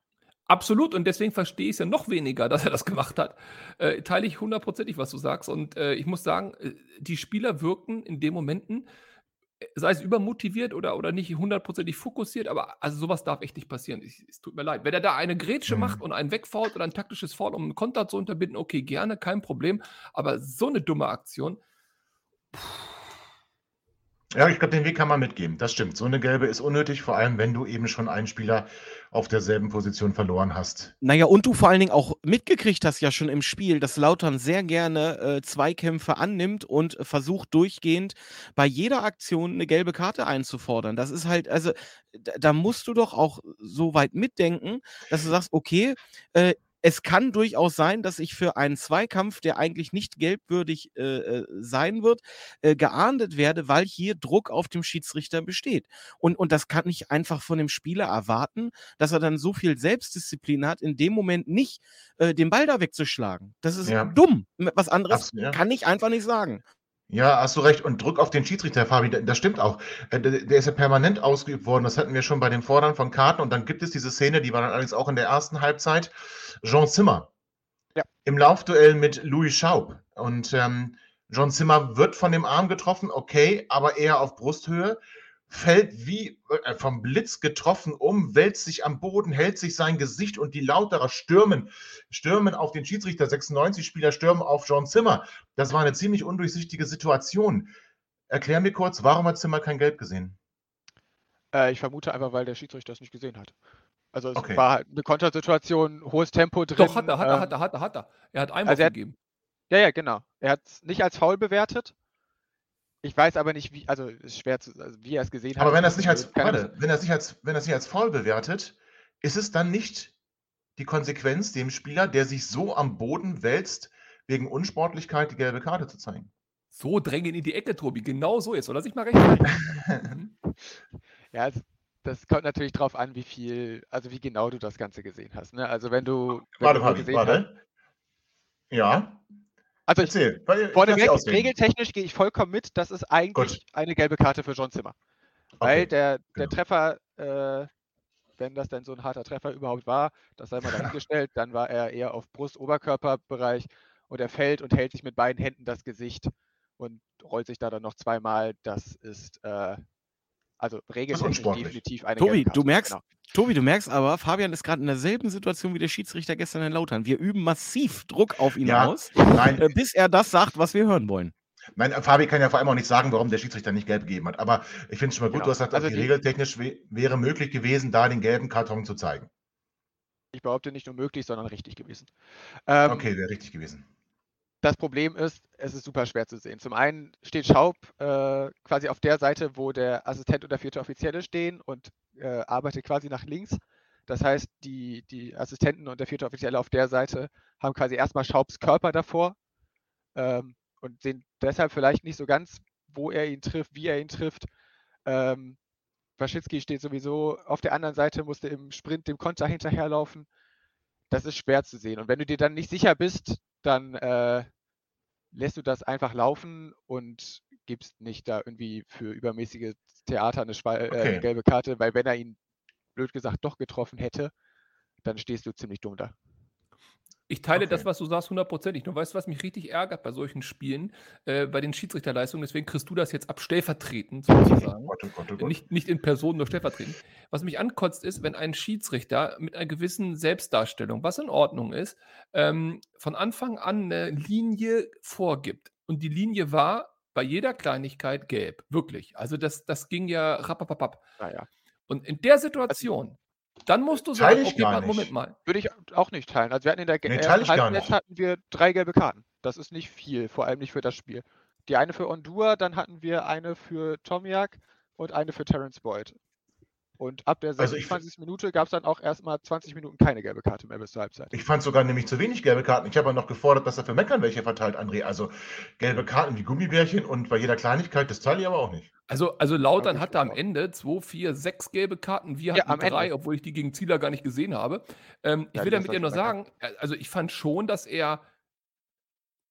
Absolut, und deswegen verstehe ich es ja noch weniger, dass er das gemacht hat. Äh, teile ich hundertprozentig, was du sagst. Und äh, ich muss sagen, äh, die Spieler wirkten in den Momenten, sei es übermotiviert oder, oder nicht hundertprozentig fokussiert, aber also sowas darf echt nicht passieren. Ich, es tut mir leid. Wenn er da eine Grätsche Mhm. macht und einen wegfault oder ein taktisches Foul, um einen Konter zu unterbinden, okay, gerne, kein Problem. Aber so eine dumme Aktion, Ja, ich glaube, den Weg kann man mitgeben. Das stimmt. So eine gelbe ist unnötig, vor allem wenn du eben schon einen Spieler auf derselben Position verloren hast. Naja, und du vor allen Dingen auch mitgekriegt hast ja schon im Spiel, dass Lautern sehr gerne äh, Zweikämpfe annimmt und versucht durchgehend bei jeder Aktion eine gelbe Karte einzufordern. Das ist halt, also da, da musst du doch auch so weit mitdenken, dass du sagst, okay, äh, es kann durchaus sein, dass ich für einen Zweikampf, der eigentlich nicht gelbwürdig äh, äh, sein wird, äh, geahndet werde, weil hier Druck auf dem Schiedsrichter besteht. Und, und das kann ich einfach von dem Spieler erwarten, dass er dann so viel Selbstdisziplin hat, in dem Moment nicht äh, den Ball da wegzuschlagen. Das ist Ja. dumm. Was anderes Absolut, ja. kann ich einfach nicht sagen. Ja, hast du recht. Und Druck auf den Schiedsrichter, Fabi, da- das stimmt auch. Äh, Der der ist ja permanent ausgeübt worden. Das hatten wir schon bei dem Fordern von Karten. Und dann gibt es diese Szene, die war dann allerdings auch in der ersten Halbzeit. Jean Zimmer Ja. im Laufduell mit Louis Schaub. Und ähm, John Zimmer wird von dem Arm getroffen, okay, aber eher auf Brusthöhe. Fällt wie äh, vom Blitz getroffen um, wälzt sich am Boden, hält sich sein Gesicht und die Lauterer stürmen, stürmen auf den Schiedsrichter. 96 Spieler stürmen auf John Zimmer. Das war eine ziemlich undurchsichtige Situation. Erklär mir kurz, warum hat Zimmer kein Gelb gesehen? Äh, ich vermute einfach, weil der Schiedsrichter das nicht gesehen hat. Also es Okay. war halt eine Kontersituation, hohes Tempo drin. Doch, hat er, hat er, ähm, hat er, hat er, hat er. Er hat Einwurf also er hat- gegeben. Ja, ja, genau. Er hat es nicht als faul bewertet. Ich weiß aber nicht, wie, also es ist schwer zu, also wie er es gesehen hat. Aber wenn er es nicht als, warte, wenn er es nicht als, wenn er es nicht als faul bewertet, ist es dann nicht die Konsequenz, dem Spieler, der sich so am Boden wälzt, wegen Unsportlichkeit die gelbe Karte zu zeigen? So drängen in die Ecke, Tobi. Genau so. Jetzt soll er sich mal. Mhm. Ja, das kommt natürlich drauf an, wie viel, also wie genau du das Ganze gesehen hast. Ne? Also wenn du, wenn Warte, du Fabi, gesehen hast, warte. Ja, also erzähl. weil- vorneweg, regeltechnisch gehe ich vollkommen mit, das ist eigentlich eine gelbe Karte für John Zimmer. Weil Okay, der, der genau. Treffer, äh, wenn das denn so ein harter Treffer überhaupt war, das sei mal dahingestellt, dann war er eher auf Brust-Oberkörperbereich und er fällt und hält sich mit beiden Händen das Gesicht und rollt sich da dann noch zweimal. Das ist äh, also regeltechnisch unsportlich. definitiv eine Tobi, du merkst, Genau. Tobi, du merkst aber, Fabian ist gerade in derselben Situation wie der Schiedsrichter gestern in Lautern. Wir üben massiv Druck auf ihn Ja, aus, Nein, äh, bis er das sagt, was wir hören wollen. Nein, Fabi kann ja vor allem auch nicht sagen, warum der Schiedsrichter nicht gelb gegeben hat. Aber ich finde es schon mal gut, Genau. du hast gesagt, Also die- regeltechnisch wä- wäre möglich gewesen, da den gelben Karton zu zeigen. Ich behaupte nicht nur möglich, sondern richtig gewesen. Ähm, Okay, wäre richtig gewesen. Das Problem ist, es ist super schwer zu sehen. Zum einen steht Schaub äh, quasi auf der Seite, wo der Assistent und der vierte Offizielle stehen und äh, arbeitet quasi nach links. Das heißt, die, die Assistenten und der vierte Offizielle auf der Seite haben quasi erstmal Schaubs Körper davor ähm, und sehen deshalb vielleicht nicht so ganz, wo er ihn trifft, wie er ihn trifft. Ähm, Waschitzki steht sowieso auf der anderen Seite, musste im Sprint dem Konter hinterherlaufen. Das ist schwer zu sehen. Und wenn du dir dann nicht sicher bist, dann äh, lässt du das einfach laufen und gibst nicht da irgendwie für übermäßiges Theater eine, Schwa äh, Okay. eine gelbe Karte, weil wenn er ihn blöd gesagt doch getroffen hätte, dann stehst du ziemlich dumm da. Ich teile Okay. das, was du sagst, hundertprozentig. Du weißt, was mich richtig ärgert bei solchen Spielen, äh, bei den Schiedsrichterleistungen. Deswegen kriegst du das jetzt ab stellvertretend sozusagen. Gott, oh Gott, oh Gott. Nicht, nicht in Person, nur stellvertretend. Was mich ankotzt, ist, wenn ein Schiedsrichter mit einer gewissen Selbstdarstellung, was in Ordnung ist, ähm, von Anfang an eine Linie vorgibt. Und die Linie war bei jeder Kleinigkeit gelb. Wirklich. Also das, das ging ja rappapapap. Naja. Und in der Situation, dann musst du Teile sagen, ich okay, gar warte, Moment nicht. mal. Würde ich auch nicht teilen. Also wir hatten in der Nee, ersten gar Halbzeit hatten wir drei gelbe Karten. Das ist nicht viel, vor allem nicht für das Spiel. Die eine für Ondua, dann hatten wir eine für Tomiak und eine für Terence Boyd. Und ab der Also ich- 26. Minute gab es dann auch erstmal 20 Minuten keine gelbe Karte mehr bis zur Halbzeit. Ich fand sogar nämlich zu wenig gelbe Karten. Ich habe ja noch gefordert, dass er für Meckern welche verteilt, André. Also gelbe Karten wie Gummibärchen und bei jeder Kleinigkeit, das teile ich aber auch nicht. Also, also Lautern ich hatte am. Ende 2, 4, 6 gelbe Karten. Wir Ja, hatten Ende. drei, obwohl ich die gegen Zieler gar nicht gesehen habe. Ähm, ich Ja, will die damit ja nur sagen, äh, also ich fand schon, dass er,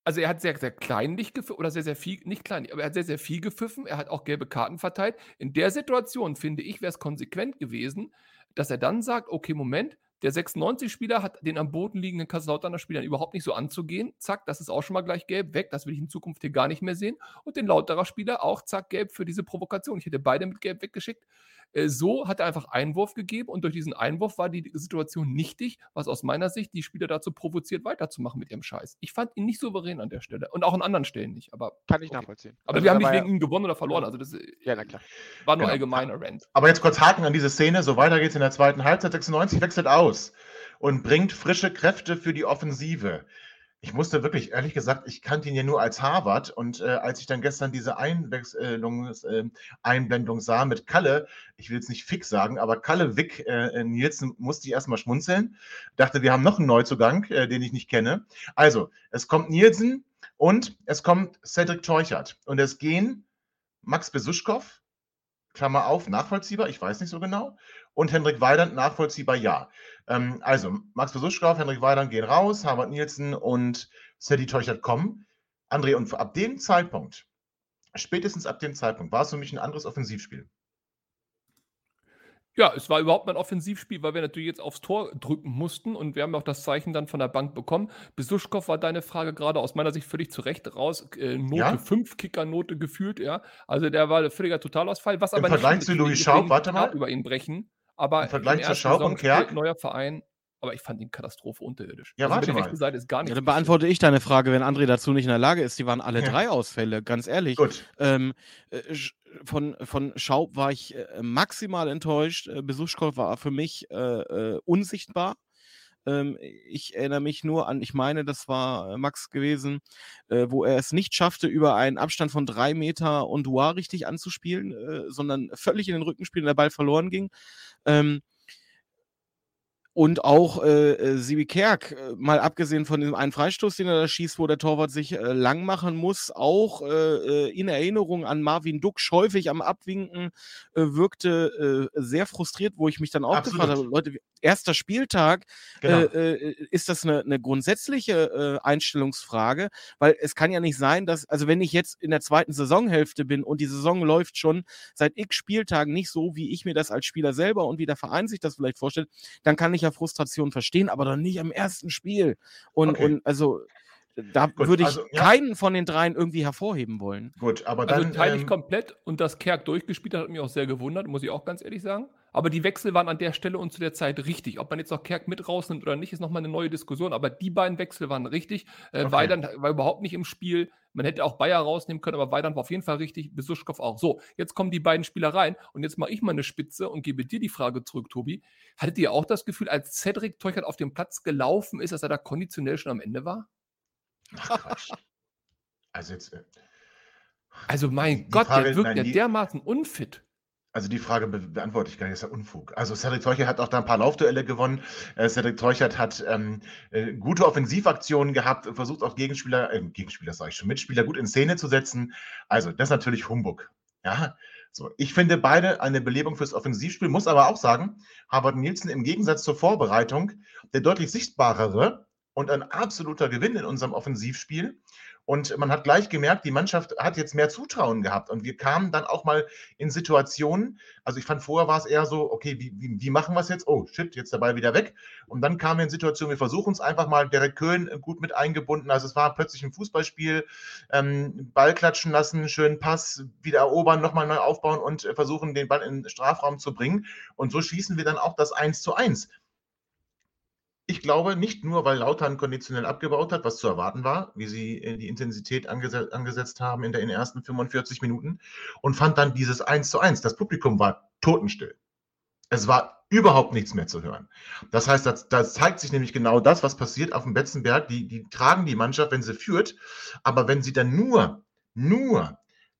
also er hat sehr, sehr kleinlich gepfiffen, oder sehr, sehr viel, nicht kleinlich, aber er hat sehr, sehr viel gepfiffen. Er hat auch gelbe Karten verteilt. In der Situation, finde ich, wäre es konsequent gewesen, dass er dann sagt, okay, Moment, der 96-Spieler hat den am Boden liegenden Kaiserslauterner Spielern überhaupt nicht so anzugehen. Zack, das ist auch schon mal gleich gelb, weg. Das will ich in Zukunft hier gar nicht mehr sehen. Und den Lauterer Spieler auch, zack, gelb für diese Provokation. Ich hätte beide mit gelb weggeschickt. Äh, So hat er einfach Einwurf gegeben und durch diesen Einwurf war die Situation nichtig, was aus meiner Sicht die Spieler dazu provoziert, weiterzumachen mit ihrem Scheiß. Ich fand ihn nicht souverän an der Stelle und auch an anderen Stellen nicht. Aber, Kann ich okay. nachvollziehen. aber Also wir haben nicht war ja- wegen ihm gewonnen oder verloren. Also das äh, Ja, na klar. war nur Genau. allgemeiner Rant. Aber jetzt kurz Haken an diese Szene. So weiter geht's in der zweiten Halbzeit. 96 wechselt aus und bringt frische Kräfte für die Offensive. Ich musste wirklich, ehrlich gesagt, ich kannte ihn ja nur als Harvard und äh, als ich dann gestern diese Einwechslungs, äh, Einblendung sah mit Kalle, ich will jetzt nicht fix sagen, aber Kalle Wick äh, Nielsen musste ich erstmal schmunzeln. Dachte, wir haben noch einen Neuzugang, äh, den ich nicht kenne. Also, es kommt Nielsen und es kommt Cedric Teuchert und es gehen Max Besuschkow, Klammer auf, nachvollziehbar, ich weiß nicht so genau, und Hendrik Weidand, nachvollziehbar, ja. Ähm, also, Max Besuschkow, Hendrik Weidand gehen raus, Harvard Nielsen und Sadie Teuchert kommen. André, und ab dem Zeitpunkt, spätestens ab dem Zeitpunkt, war es für mich ein anderes Offensivspiel. Ja, es war überhaupt mein Offensivspiel, weil wir natürlich jetzt aufs Tor drücken mussten und wir haben auch das Zeichen dann von der Bank bekommen. Besuschkow war deine Frage gerade aus meiner Sicht völlig zu Recht raus. Äh, Note Ja? 5, Kickernote gefühlt, ja. Also der war ein völliger Totalausfall. Was Im aber Vergleich nicht zu Louis Schaub, nicht warte mal. über ihn brechen, aber Im Vergleich zu Schaub und Kerk? neuer Verein, aber ich fand ihn Katastrophe unterirdisch. Ja, also warte mal. Seite ist gar Ja, nichts dann beantworte ich deine Frage, wenn André dazu nicht in der Lage ist. Die waren alle Ja. drei Ausfälle, ganz ehrlich. Gut. Ähm, äh, von, von Schaub war ich äh, maximal enttäuscht. Äh, Besuschkow war für mich äh, äh, unsichtbar. Ähm, ich erinnere mich nur an, ich meine, das war Max gewesen, äh, wo er es nicht schaffte, über einen Abstand von drei Meter und Duar richtig anzuspielen, äh, sondern völlig in den Rücken spielen, der Ball verloren ging. Ähm, und auch äh, äh, Sibi Kerk, äh, mal abgesehen von diesem einen Freistoß, den er da schießt, wo der Torwart sich äh, lang machen muss, auch äh, äh, in Erinnerung an Marvin Duck, häufig am Abwinken, äh, wirkte äh, sehr frustriert, wo ich mich dann auch gefragt habe, Absolut. Leute, erster Spieltag, Genau. ist das eine, eine grundsätzliche äh, Einstellungsfrage, weil es kann ja nicht sein, dass, also wenn ich jetzt in der zweiten Saisonhälfte bin und die Saison läuft schon seit x Spieltagen nicht so, wie ich mir das als Spieler selber und wie der Verein sich das vielleicht vorstellt, dann kann ich ja Frustration verstehen, aber doch nicht am ersten Spiel. Und, Okay. und also da Gut, würde ich also, ja. keinen von den dreien irgendwie hervorheben wollen. Gut, aber Also dann. teile ich ähm, komplett und dass Kerk durchgespielt hat, hat mich auch sehr gewundert, muss ich auch ganz ehrlich sagen. Aber die Wechsel waren an der Stelle und zu der Zeit richtig. Ob man jetzt noch Kerk mit rausnimmt oder nicht, ist nochmal eine neue Diskussion. Aber die beiden Wechsel waren richtig. Äh, Okay. Weidand war überhaupt nicht im Spiel. Man hätte auch Bayer rausnehmen können, aber Weidand war auf jeden Fall richtig. Besuschkow auch. So, jetzt kommen die beiden Spieler rein und jetzt mache ich mal eine Spitze und gebe dir die Frage zurück, Tobi. Hattet ihr auch das Gefühl, als Cedric Teuchert auf dem Platz gelaufen ist, dass er da konditionell schon am Ende war? Ach, Quatsch. Also jetzt. äh, Also mein Gott, Frage- der wirkt nein, ja dermaßen unfit. Also die Frage be beantworte ich gar nicht, das ist ja Unfug. Also Cedric Teuchert hat auch da ein paar Laufduelle gewonnen. Äh, Cedric Teuchert hat ähm, äh, gute Offensivaktionen gehabt und versucht auch Gegenspieler, äh, Gegenspieler sage ich schon, Mitspieler gut in Szene zu setzen. Also das ist natürlich Humbug. Ja, so. Ich finde beide eine Belebung fürs Offensivspiel, muss aber auch sagen, Harvard Nielsen im Gegensatz zur Vorbereitung der deutlich sichtbarere und ein absoluter Gewinn in unserem Offensivspiel. Und man hat gleich gemerkt, die Mannschaft hat jetzt mehr Zutrauen gehabt. Und wir kamen dann auch mal in Situationen, also ich fand vorher war es eher so, okay, wie, wie, wie machen wir es jetzt? Oh, shit, jetzt der Ball wieder weg. Und dann kamen wir in Situationen, wir versuchen es einfach mal, Derek Köhn äh, gut mit eingebunden. Also es war plötzlich ein Fußballspiel, ähm, Ball klatschen lassen, schönen Pass, wieder erobern, nochmal neu aufbauen und äh, versuchen, den Ball in den Strafraum zu bringen. Und so schießen wir dann auch das 1 zu 1. Ich glaube, nicht nur, weil Lautern konditionell abgebaut hat, was zu erwarten war, wie sie äh, die Intensität angese angesetzt haben in, den ersten 45 Minuten und fand dann dieses 1 zu 1. Das Publikum war totenstill. Es war überhaupt nichts mehr zu hören. Das heißt, da zeigt sich nämlich genau das, was passiert auf dem Betzenberg. Die, die tragen die Mannschaft, wenn sie führt, aber wenn sie dann nur, nur,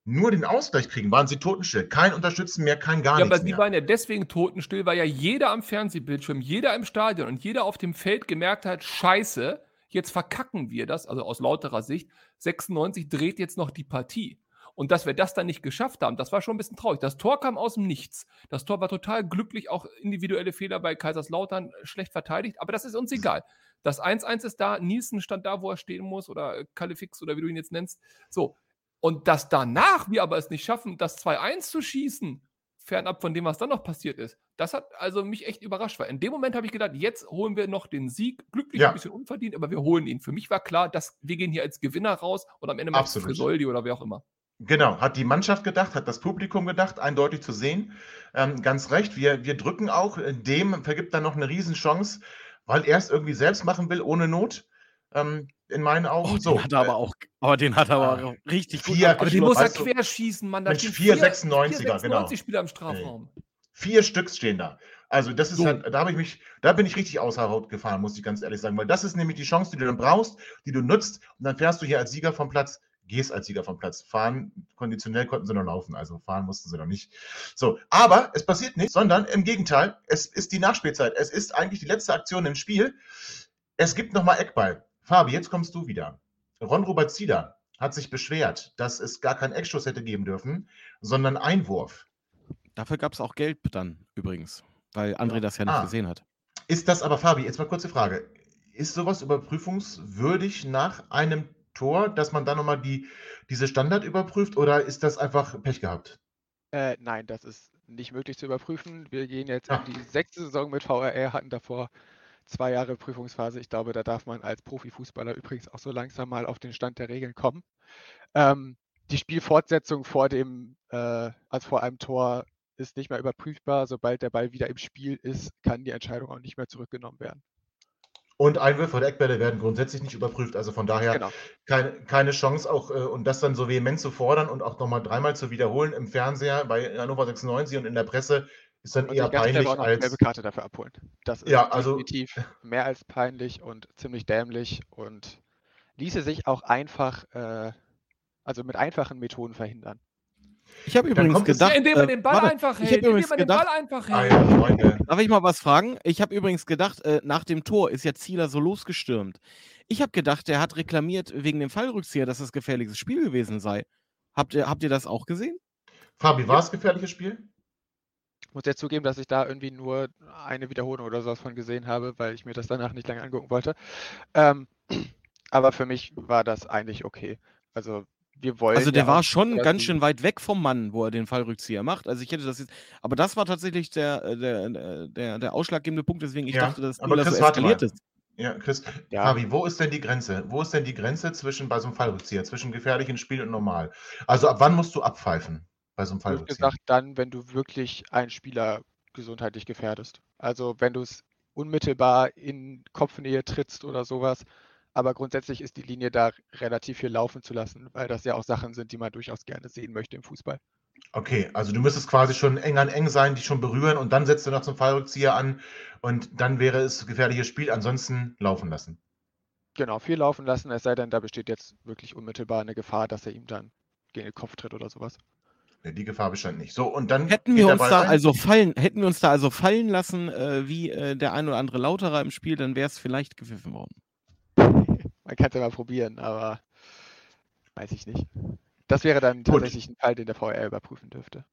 nur den Ausgleich kriegen, waren sie totenstill. Kein Unterstützen mehr, kein gar Ja, nichts aber sie mehr. waren ja deswegen totenstill, weil ja jeder am Fernsehbildschirm, jeder im Stadion und jeder auf dem Feld gemerkt hat, scheiße, jetzt verkacken wir das, also aus lauterer Sicht, 96 dreht jetzt noch die Partie. Und dass wir das dann nicht geschafft haben, das war schon ein bisschen traurig. Das Tor kam aus dem Nichts. Das Tor war total glücklich, auch individuelle Fehler bei Kaiserslautern schlecht verteidigt, aber das ist uns egal. Das 1-1 ist da, Nielsen stand da, wo er stehen muss, oder Kalifix oder wie du ihn jetzt nennst. So. Und dass danach wir aber es nicht schaffen, das 2-1 zu schießen, fernab von dem, was dann noch passiert ist, das hat also mich echt überrascht, weil in dem Moment habe ich gedacht, jetzt holen wir noch den Sieg, glücklich, Ja. ein bisschen unverdient, aber wir holen ihn. Für mich war klar, dass wir gehen hier als Gewinner raus und am Ende macht Absolut. Frisoldi oder wer auch immer. Genau, hat die Mannschaft gedacht, hat das Publikum gedacht, eindeutig zu sehen. Ähm, ganz recht, wir, wir drücken auch, äh, dem vergibt dann noch eine Riesenchance, weil er es irgendwie selbst machen will, ohne Not. Ähm, in meinen Augen. Oh, so, den hat er aber auch, aber den hat er aber ah, auch richtig gut vier- Aber den muss er du, querschießen, Mann. Da mit stehen vier vier- 96er, vier genau. 96 Spieler im Strafraum. Vier Stücks stehen da. Also das ist So. halt, da habe ich mich, da bin ich richtig außer Haut gefahren, muss ich ganz ehrlich sagen, weil das ist nämlich die Chance, die du dann brauchst, die du nutzt und dann fährst du hier als Sieger vom Platz, gehst als Sieger vom Platz. Fahren, konditionell konnten sie noch laufen, also fahren mussten sie noch nicht. So, aber es passiert nicht, sondern im Gegenteil, es ist die Nachspielzeit. Es ist eigentlich die letzte Aktion im Spiel. Es gibt nochmal Eckball. Fabi, jetzt kommst du wieder. Ron-Robert Zieder hat sich beschwert, dass es gar keinen Eckschuss hätte geben dürfen, sondern Einwurf. Dafür gab es auch Geld dann übrigens, weil André das ja nicht Ah. gesehen hat. Ist das aber, Fabi, jetzt mal kurze Frage. Ist sowas überprüfungswürdig nach einem Tor, dass man dann nochmal die, diese Standard überprüft oder ist das einfach Pech gehabt? Äh, nein, das ist nicht möglich zu überprüfen. Wir gehen jetzt Ah. in die sechste Saison mit VRR, hatten davor zwei Jahre Prüfungsphase. Ich glaube, da darf man als Profifußballer übrigens auch so langsam mal auf den Stand der Regeln kommen. Ähm, die Spielfortsetzung vor dem, äh, also vor einem Tor ist nicht mehr überprüfbar. Sobald der Ball wieder im Spiel ist, kann die Entscheidung auch nicht mehr zurückgenommen werden. Und Einwürfe oder Eckbälle werden grundsätzlich nicht überprüft, also von daher Genau. keine, keine Chance auch äh, und das dann so vehement zu fordern und auch nochmal dreimal zu wiederholen im Fernseher bei Hannover 96 und in der Presse ist dann Und eher peinlich auch noch eine als gelbe Karte dafür abholen. Das ist Ja, also- definitiv mehr als peinlich und ziemlich dämlich und ließe sich auch einfach, äh, also mit einfachen Methoden verhindern. Ich habe übrigens gedacht, Ja, indem man äh, den Ball warte, einfach hält. Indem übrigens man den Ball einfach hält. ja. Darf ich mal was fragen? Ich habe übrigens gedacht, äh, nach dem Tor ist ja Zieler so losgestürmt. Ich habe gedacht, der hat reklamiert wegen dem Fallrückzieher, dass es gefährliches Spiel gewesen sei. Habt ihr, habt ihr das auch gesehen? Fabi, war es gefährliches Spiel? Ich muss jetzt zugeben, dass ich da irgendwie nur eine Wiederholung oder sowas von gesehen habe, weil ich mir das danach nicht lange angucken wollte. Ähm, aber für mich war das eigentlich okay. Also wir wollen. Also der ja war schon ganz schön weit weg vom Mann, wo er den Fallrückzieher macht. Also ich hätte das jetzt, aber das war tatsächlich der, äh, der, äh, der, der ausschlaggebende Punkt, deswegen ich Ja, dachte, dass aber Zieler so Chris, warte eskaliert mal. ist. Ja, Chris, Ja. Fabi, wo ist denn die Grenze? Wo ist denn die Grenze zwischen bei so einem Fallrückzieher, zwischen gefährlichem Spiel und normal? Also ab wann musst du abpfeifen bei so einem Fallrückzieher? gesagt, dann, wenn du wirklich einen Spieler gesundheitlich gefährdest. Also wenn du es unmittelbar in Kopfnähe trittst oder sowas. Aber grundsätzlich ist die Linie da relativ viel laufen zu lassen, weil das ja auch Sachen sind, die man durchaus gerne sehen möchte im Fußball. Okay, also du müsstest quasi schon eng an eng sein, die schon berühren und dann setzt du noch zum Fallrückzieher an und dann wäre es gefährliches Spiel, ansonsten laufen lassen. Genau, viel laufen lassen, es sei denn, da besteht jetzt wirklich unmittelbar eine Gefahr, dass er ihm dann gegen den Kopf tritt oder sowas. Nee, Die Gefahr bestand nicht. So, und dann Hätten wir uns da rein. also fallen, hätten wir uns da also fallen lassen, äh, wie äh, der ein oder andere Lauterer im Spiel, dann wäre es vielleicht gepfiffen worden. Man kann es ja mal probieren, aber weiß ich nicht. Das wäre dann Gut. tatsächlich ein Fall, den der VR überprüfen dürfte.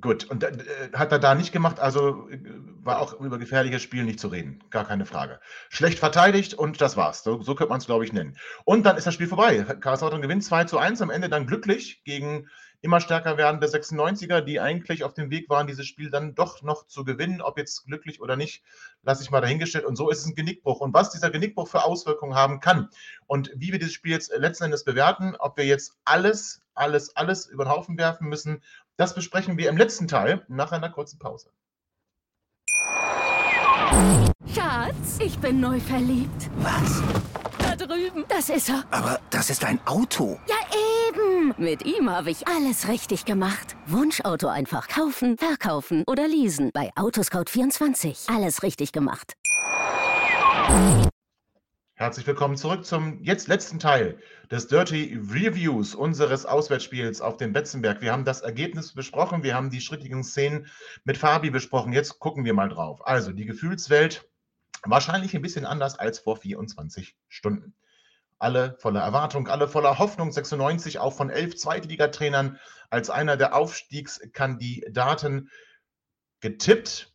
Gut, und äh, hat er da nicht gemacht, also äh, war auch über gefährliches Spiel nicht zu reden. Gar keine Frage. Schlecht verteidigt und das war's. So, so könnte man es, glaube ich, nennen. Und dann ist das Spiel vorbei. Karlsruhe gewinnt 2 zu 1, am Ende dann glücklich gegen immer stärker werdende 96er, die eigentlich auf dem Weg waren, dieses Spiel dann doch noch zu gewinnen. Ob jetzt glücklich oder nicht, lasse ich mal dahingestellt. Und so ist es ein Genickbruch. Und was dieser Genickbruch für Auswirkungen haben kann und wie wir dieses Spiel jetzt letzten Endes bewerten, ob wir jetzt alles, alles, alles über den Haufen werfen müssen, das besprechen wir im letzten Teil nach einer kurzen Pause. Schatz, ich bin neu verliebt. Was? Da drüben. Das ist er. Aber das ist ein Auto. Ja, eben. Mit ihm habe ich alles richtig gemacht. Wunschauto einfach kaufen, verkaufen oder leasen. Bei Autoscout24. Alles richtig gemacht. Herzlich willkommen zurück zum jetzt letzten Teil des Dirty Reviews unseres Auswärtsspiels auf dem Betzenberg. Wir haben das Ergebnis besprochen, wir haben die schrittigen Szenen mit Fabi besprochen. Jetzt gucken wir mal drauf. Also die Gefühlswelt wahrscheinlich ein bisschen anders als vor 24 Stunden. Alle voller Erwartung, alle voller Hoffnung. 96 auch von elf Zweitligatrainern als einer der Aufstiegskandidaten getippt.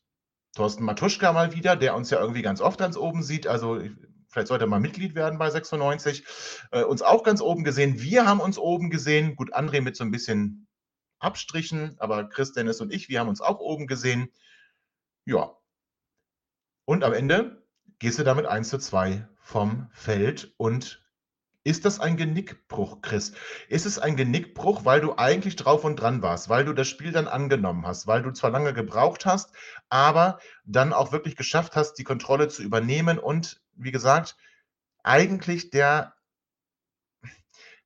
Thorsten Matuschka mal wieder, der uns ja irgendwie ganz oft ganz oben sieht. Also vielleicht sollte er mal Mitglied werden bei 96. Äh, uns auch ganz oben gesehen. Wir haben uns oben gesehen. Gut, André mit so ein bisschen Abstrichen, aber Chris, Dennis und ich, wir haben uns auch oben gesehen. Ja. Und am Ende gehst du damit 1 zu 2 vom Feld und ist das ein Genickbruch, Chris? Ist es ein Genickbruch, weil du eigentlich drauf und dran warst, weil du das Spiel dann angenommen hast, weil du zwar lange gebraucht hast, aber dann auch wirklich geschafft hast, die Kontrolle zu übernehmen und, wie gesagt, eigentlich der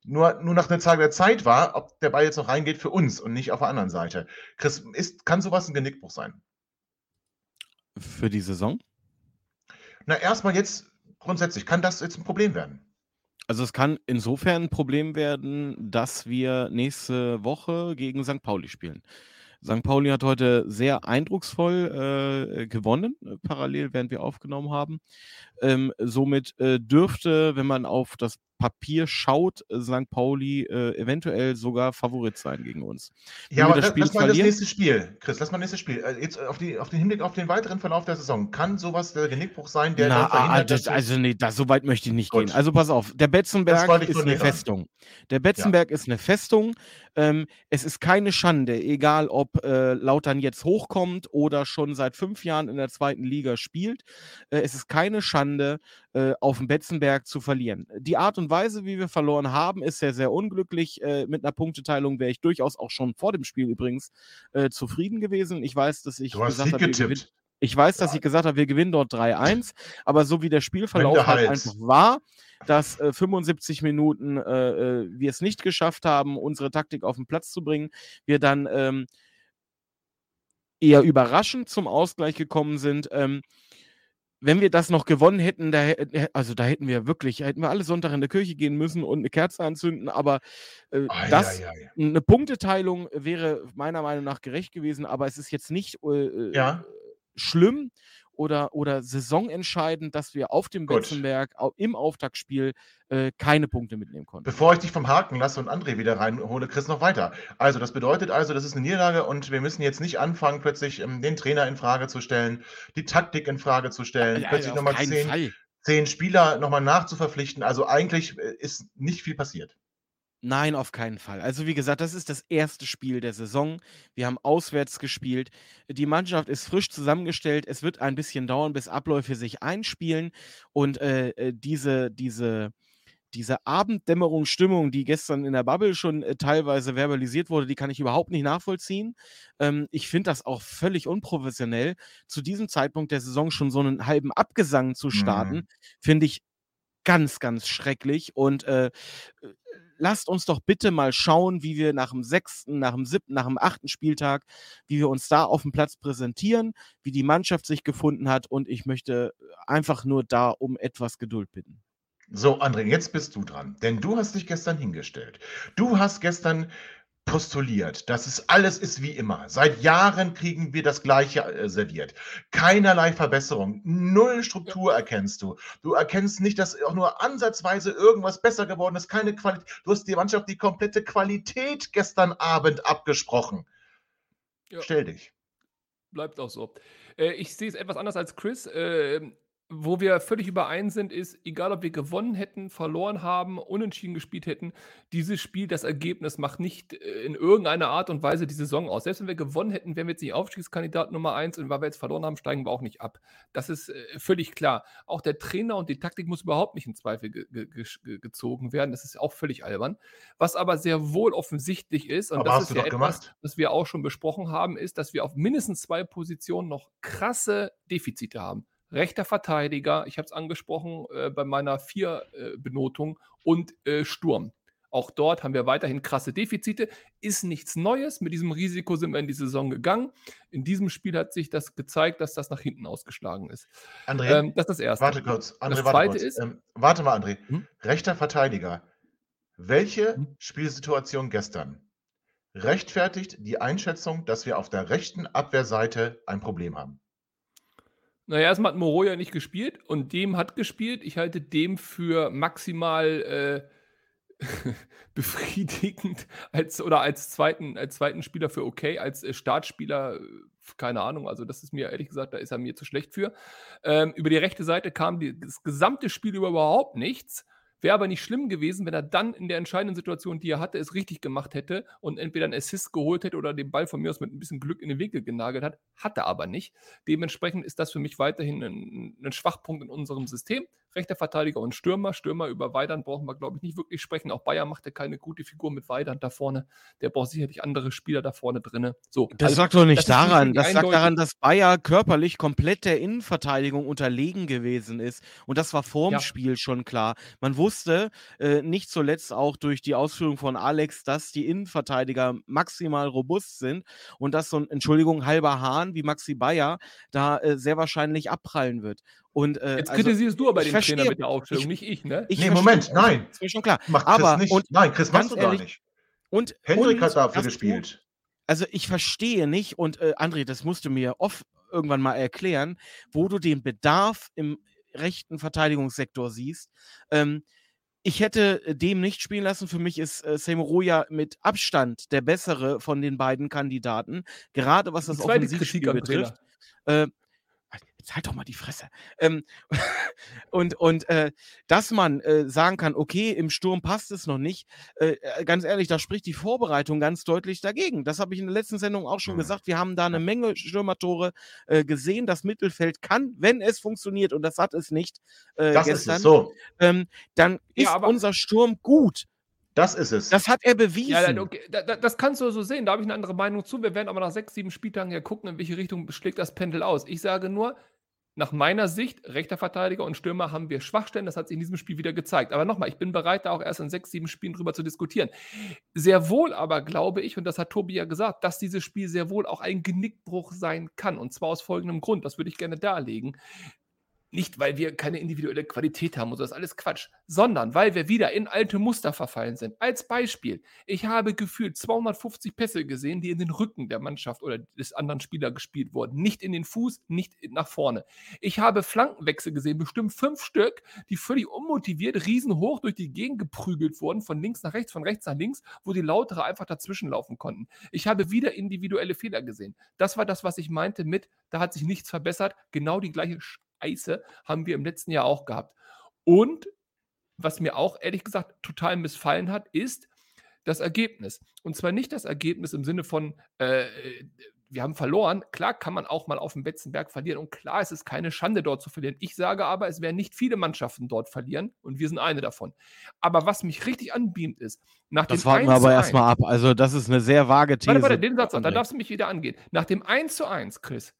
nur, nur nach einer Zahl der Zeit war, ob der Ball jetzt noch reingeht für uns und nicht auf der anderen Seite. Chris, ist, kann sowas ein Genickbruch sein? Für die Saison? Na, erstmal jetzt grundsätzlich, kann das jetzt ein Problem werden? Also es kann insofern ein Problem werden, dass wir nächste Woche gegen St. Pauli spielen. St. Pauli hat heute sehr eindrucksvoll äh, gewonnen, parallel während wir aufgenommen haben. Ähm, somit äh, dürfte, wenn man auf das Papier schaut, äh, St. Pauli äh, eventuell sogar Favorit sein gegen uns. Wenn ja, aber das lass mal das nächste Spiel, Chris, lass mal das nächste Spiel. Äh, jetzt auf, die, auf den Hinblick auf den weiteren Verlauf der Saison. Kann sowas der Genickbruch sein, der Na, verhindert, das, Also nee, da, so weit möchte ich nicht Gut. gehen. Also pass auf, der Betzenberg ist eine Festung. Der Betzenberg ja. ist eine Festung. Ähm, es ist keine Schande, egal ob äh, Lautern jetzt hochkommt oder schon seit fünf Jahren in der zweiten Liga spielt. Äh, es ist keine Schande, äh, auf dem Betzenberg zu verlieren. Die Art und Weise, wie wir verloren haben, ist sehr, sehr unglücklich. Äh, mit einer Punkteteilung wäre ich durchaus auch schon vor dem Spiel übrigens äh, zufrieden gewesen. Ich weiß, dass ich gesagt habe, ich weiß, dass ich gesagt habe, wir gewinnen dort 3-1, aber so wie der Spielverlauf halt einfach war, dass äh, 75 Minuten äh, äh, wir es nicht geschafft haben, unsere Taktik auf den Platz zu bringen, wir dann ähm, eher überraschend zum Ausgleich gekommen sind. Ähm, wenn wir das noch gewonnen hätten, da, also da hätten wir wirklich, hätten wir alle Sonntag in der Kirche gehen müssen und eine Kerze anzünden, aber äh, oh, das, ja, ja, ja. eine Punkteteilung wäre meiner Meinung nach gerecht gewesen, aber es ist jetzt nicht äh, äh schlimm oder, oder saisonentscheidend, dass wir auf dem Betzenberg im Auftaktspiel äh, keine Punkte mitnehmen konnten. Bevor ich dich vom Haken lasse und André wieder reinhole, Chris noch weiter. Also, das bedeutet also, das ist eine Niederlage und wir müssen jetzt nicht anfangen, plötzlich ähm, den Trainer in Frage zu stellen, die Taktik in Frage zu stellen, ja, plötzlich nochmal zehn, zehn Spieler nochmal nachzuverpflichten. Also, eigentlich äh, ist nicht viel passiert. Nein, auf keinen Fall. Also wie gesagt, das ist das erste Spiel der Saison. Wir haben auswärts gespielt. Die Mannschaft ist frisch zusammengestellt. Es wird ein bisschen dauern, bis Abläufe sich einspielen. Und äh, äh diese, diese, diese Abenddämmerungsstimmung, die gestern in der Bubble schon äh, teilweise verbalisiert wurde, die kann ich überhaupt nicht nachvollziehen. Ähm, ich finde das auch völlig unprofessionell, zu diesem Zeitpunkt der Saison schon so einen halben Abgesang zu starten, mhm. finde ich ganz, ganz schrecklich. Und äh, lasst uns doch bitte mal schauen, wie wir nach dem sechsten, nach dem siebten, nach dem achten Spieltag, wie wir uns da auf dem Platz präsentieren, wie die Mannschaft sich gefunden hat. Und ich möchte einfach nur da um etwas Geduld bitten. So, André, jetzt bist du dran, denn du hast dich gestern hingestellt. Du hast gestern postuliert, dass es alles ist wie immer. Seit Jahren kriegen wir das Gleiche äh, serviert. Keinerlei Verbesserung, null Struktur erkennst du. Du erkennst nicht, dass auch nur ansatzweise irgendwas besser geworden ist. Keine Qualität. Du hast die Mannschaft die komplette Qualität gestern Abend abgesprochen. Ja. Stell dich. Bleibt auch so. Äh, ich sehe es etwas anders als Chris. Wo wir völlig überein sind, ist, egal ob wir gewonnen hätten, verloren haben, unentschieden gespielt hätten, dieses Spiel, das Ergebnis macht nicht äh, in irgendeiner Art und Weise die Saison aus. Selbst wenn wir gewonnen hätten, wären wir jetzt nicht Aufstiegskandidat Nummer eins und weil wir jetzt verloren haben, steigen wir auch nicht ab. Das ist äh, völlig klar. Auch der Trainer und die Taktik muss überhaupt nicht in Zweifel ge ge gezogen werden. Das ist auch völlig albern. Was aber sehr wohl offensichtlich ist, und aber das ist ja etwas, gemacht? was wir auch schon besprochen haben, ist, dass wir auf mindestens zwei Positionen noch krasse Defizite haben rechter Verteidiger, ich habe es angesprochen äh, bei meiner Vier-Benotung äh, und äh, Sturm. Auch dort haben wir weiterhin krasse Defizite. Ist nichts Neues. Mit diesem Risiko sind wir in die Saison gegangen. In diesem Spiel hat sich das gezeigt, dass das nach hinten ausgeschlagen ist. André, ähm, das ist das Erste. Warte kurz. André, das Zweite kurz. ist. Ähm, warte mal, André. Hm? Rechter Verteidiger. Welche hm? Spielsituation gestern rechtfertigt die Einschätzung, dass wir auf der rechten Abwehrseite ein Problem haben? Naja, erstmal hat Moro ja nicht gespielt und dem hat gespielt. Ich halte dem für maximal äh, befriedigend als oder als zweiten, als zweiten Spieler für okay, als äh, Startspieler, äh, keine Ahnung. Also, das ist mir ehrlich gesagt, da ist er mir zu schlecht für. Ähm, über die rechte Seite kam die, das gesamte Spiel über überhaupt nichts. Wäre aber nicht schlimm gewesen, wenn er dann in der entscheidenden Situation, die er hatte, es richtig gemacht hätte und entweder einen Assist geholt hätte oder den Ball von mir aus mit ein bisschen Glück in den Winkel genagelt hat. Hat er aber nicht. Dementsprechend ist das für mich weiterhin ein, ein Schwachpunkt in unserem System. Rechter Verteidiger und Stürmer. Stürmer über Weidand brauchen wir, glaube ich, nicht wirklich sprechen. Auch Bayern macht ja keine gute Figur mit Weidand da vorne. Der braucht sicherlich andere Spieler da vorne drin. So, Das also, sagt doch nicht das daran. nicht Das sagt daran, dass Bayer körperlich komplett der Innenverteidigung unterlegen gewesen ist. Und das war vorm Ja. Spiel schon klar. Man wusste, äh, nicht zuletzt auch durch die Ausführung von Alex, dass die Innenverteidiger maximal robust sind und dass so ein, Entschuldigung, halber Hahn wie Maxi Bayer da äh, sehr wahrscheinlich abprallen wird. Und, äh, Jetzt also, kritisierst du aber ich den Trainer verstehe- mit der Aufstellung, ich- nicht ich, ne? ich Nee, Moment, nein. Das ist mir schon klar. Macht Chris Aber, nicht. und, Nein, Chris machst du gar nicht. und, Hendrik und, hat dafür dass du- gespielt. also ich verstehe nicht, und äh, André, das musst du mir oft irgendwann mal erklären, wo du den Bedarf im rechten Verteidigungssektor siehst. Ähm, ich hätte äh, dem nicht spielen lassen. Für mich ist äh, Semoroja mit Abstand der bessere von den beiden Kandidaten, gerade was das Offensivspiel betrifft. Äh, jetzt halt doch mal die Fresse. Ähm, und und äh, dass man äh, sagen kann, okay, im Sturm passt es noch nicht, äh, äh, ganz ehrlich, da spricht die Vorbereitung ganz deutlich dagegen. Das habe ich in der letzten Sendung auch schon Hm. gesagt. Wir haben da eine Menge Stürmertore äh, gesehen. Das Mittelfeld kann, wenn es funktioniert, und das hat es nicht äh, Das ist gestern, es. So, ähm, dann Ja, ist aber- unser Sturm gut. das ist es. Das hat er bewiesen. Ja, dann, okay, da, da, das kannst du so sehen. Da habe ich eine andere Meinung zu. Wir werden aber nach sechs, sieben Spieltagen ja gucken, in welche Richtung schlägt das Pendel aus. Ich sage nur, nach meiner Sicht, rechter Verteidiger und Stürmer haben wir Schwachstellen. Das hat sich in diesem Spiel wieder gezeigt. Aber nochmal, ich bin bereit, da auch erst in sechs, sieben Spielen drüber zu diskutieren. Sehr wohl aber glaube ich, und das hat Tobi ja gesagt, dass dieses Spiel sehr wohl auch ein Genickbruch sein kann. Und zwar aus folgendem Grund. Das würde ich gerne darlegen. Nicht, weil wir keine individuelle Qualität haben und das ist alles Quatsch, sondern weil wir wieder in alte Muster verfallen sind. Als Beispiel, ich habe gefühlt 250 Pässe gesehen, die in den Rücken der Mannschaft oder des anderen Spielers gespielt wurden. Nicht in den Fuß, nicht nach vorne. Ich habe Flankenwechsel gesehen, bestimmt fünf Stück, die völlig unmotiviert riesenhoch durch die Gegend geprügelt wurden, von links nach rechts, von rechts nach links, wo die Lautere einfach dazwischen laufen konnten. Ich habe wieder individuelle Fehler gesehen. Das war das, was ich meinte mit, da hat sich nichts verbessert. Genau die gleiche Scheiße haben wir im letzten Jahr auch gehabt. Und was mir auch ehrlich gesagt total missfallen hat, ist das Ergebnis. Und zwar nicht das Ergebnis im Sinne von, äh, wir haben verloren. Klar kann man auch mal auf dem Betzenberg verlieren und klar, es ist keine Schande dort zu verlieren. Ich sage aber, es werden nicht viele Mannschaften dort verlieren und wir sind eine davon. Aber was mich richtig anbeamt ist, nach das dem warten wir 1 zu aber 1 erstmal ab. Also, das ist eine sehr vage These. Warte, warte, den Satz noch, da André. darfst du mich wieder angehen. Nach dem 1 zu 1, Chris,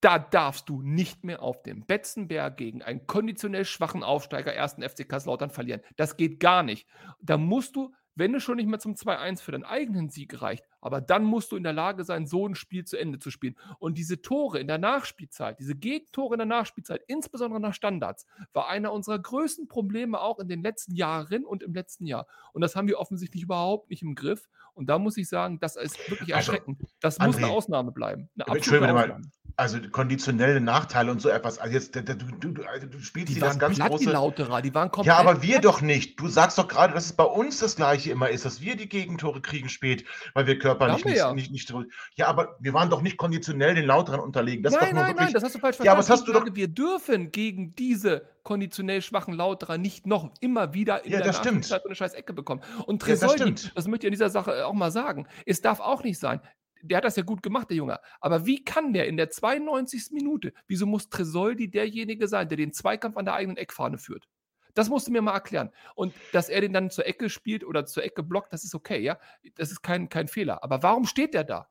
da darfst du nicht mehr auf dem Betzenberg gegen einen konditionell schwachen Aufsteiger ersten FC Kaiserslautern verlieren. Das geht gar nicht. Da musst du, wenn es schon nicht mehr zum 2-1 für deinen eigenen Sieg reicht, aber dann musst du in der Lage sein, so ein Spiel zu Ende zu spielen. Und diese Tore in der Nachspielzeit, diese Gegentore in der Nachspielzeit, insbesondere nach Standards, war einer unserer größten Probleme auch in den letzten Jahren und im letzten Jahr. Und das haben wir offensichtlich überhaupt nicht im Griff. Und da muss ich sagen, das ist wirklich Also, erschreckend. Das muss eine Ausnahme bleiben. Eine Entschuldigung mal, Ausnahme. also konditionelle Nachteile und so etwas. Also jetzt, du, du, du, also du spielst Die das waren ganz platt, die große. Lauterer. Die waren komplett Ja, aber wir platt. doch nicht. Du sagst doch gerade, dass es bei uns das Gleiche immer ist, dass wir die Gegentore kriegen spät, weil wir körperlich Wir nicht, ja. nicht, nicht so. Ja, aber wir waren doch nicht konditionell den Lauteren unterlegen. Das nein, nein, wirklich. nein, das hast du falsch verstanden. Ja, aber das hast du doch- Wir dürfen gegen diese konditionell schwachen Lauterer nicht noch immer wieder in Ja, der stimmt. So eine scheiß Ecke bekommen. Und Ja, das Tresoldi, das, möchte ich an dieser Sache auch mal sagen, es darf auch nicht sein. Der hat das ja gut gemacht, der Junge. Aber wie kann der in der 92. Minute, wieso muss Tresoldi derjenige sein, der den Zweikampf an der eigenen Eckfahne führt? Das musst du mir mal erklären. Und dass er den dann zur Ecke spielt oder zur Ecke blockt, das ist okay, ja. Das ist kein, kein Fehler. Aber warum steht der da?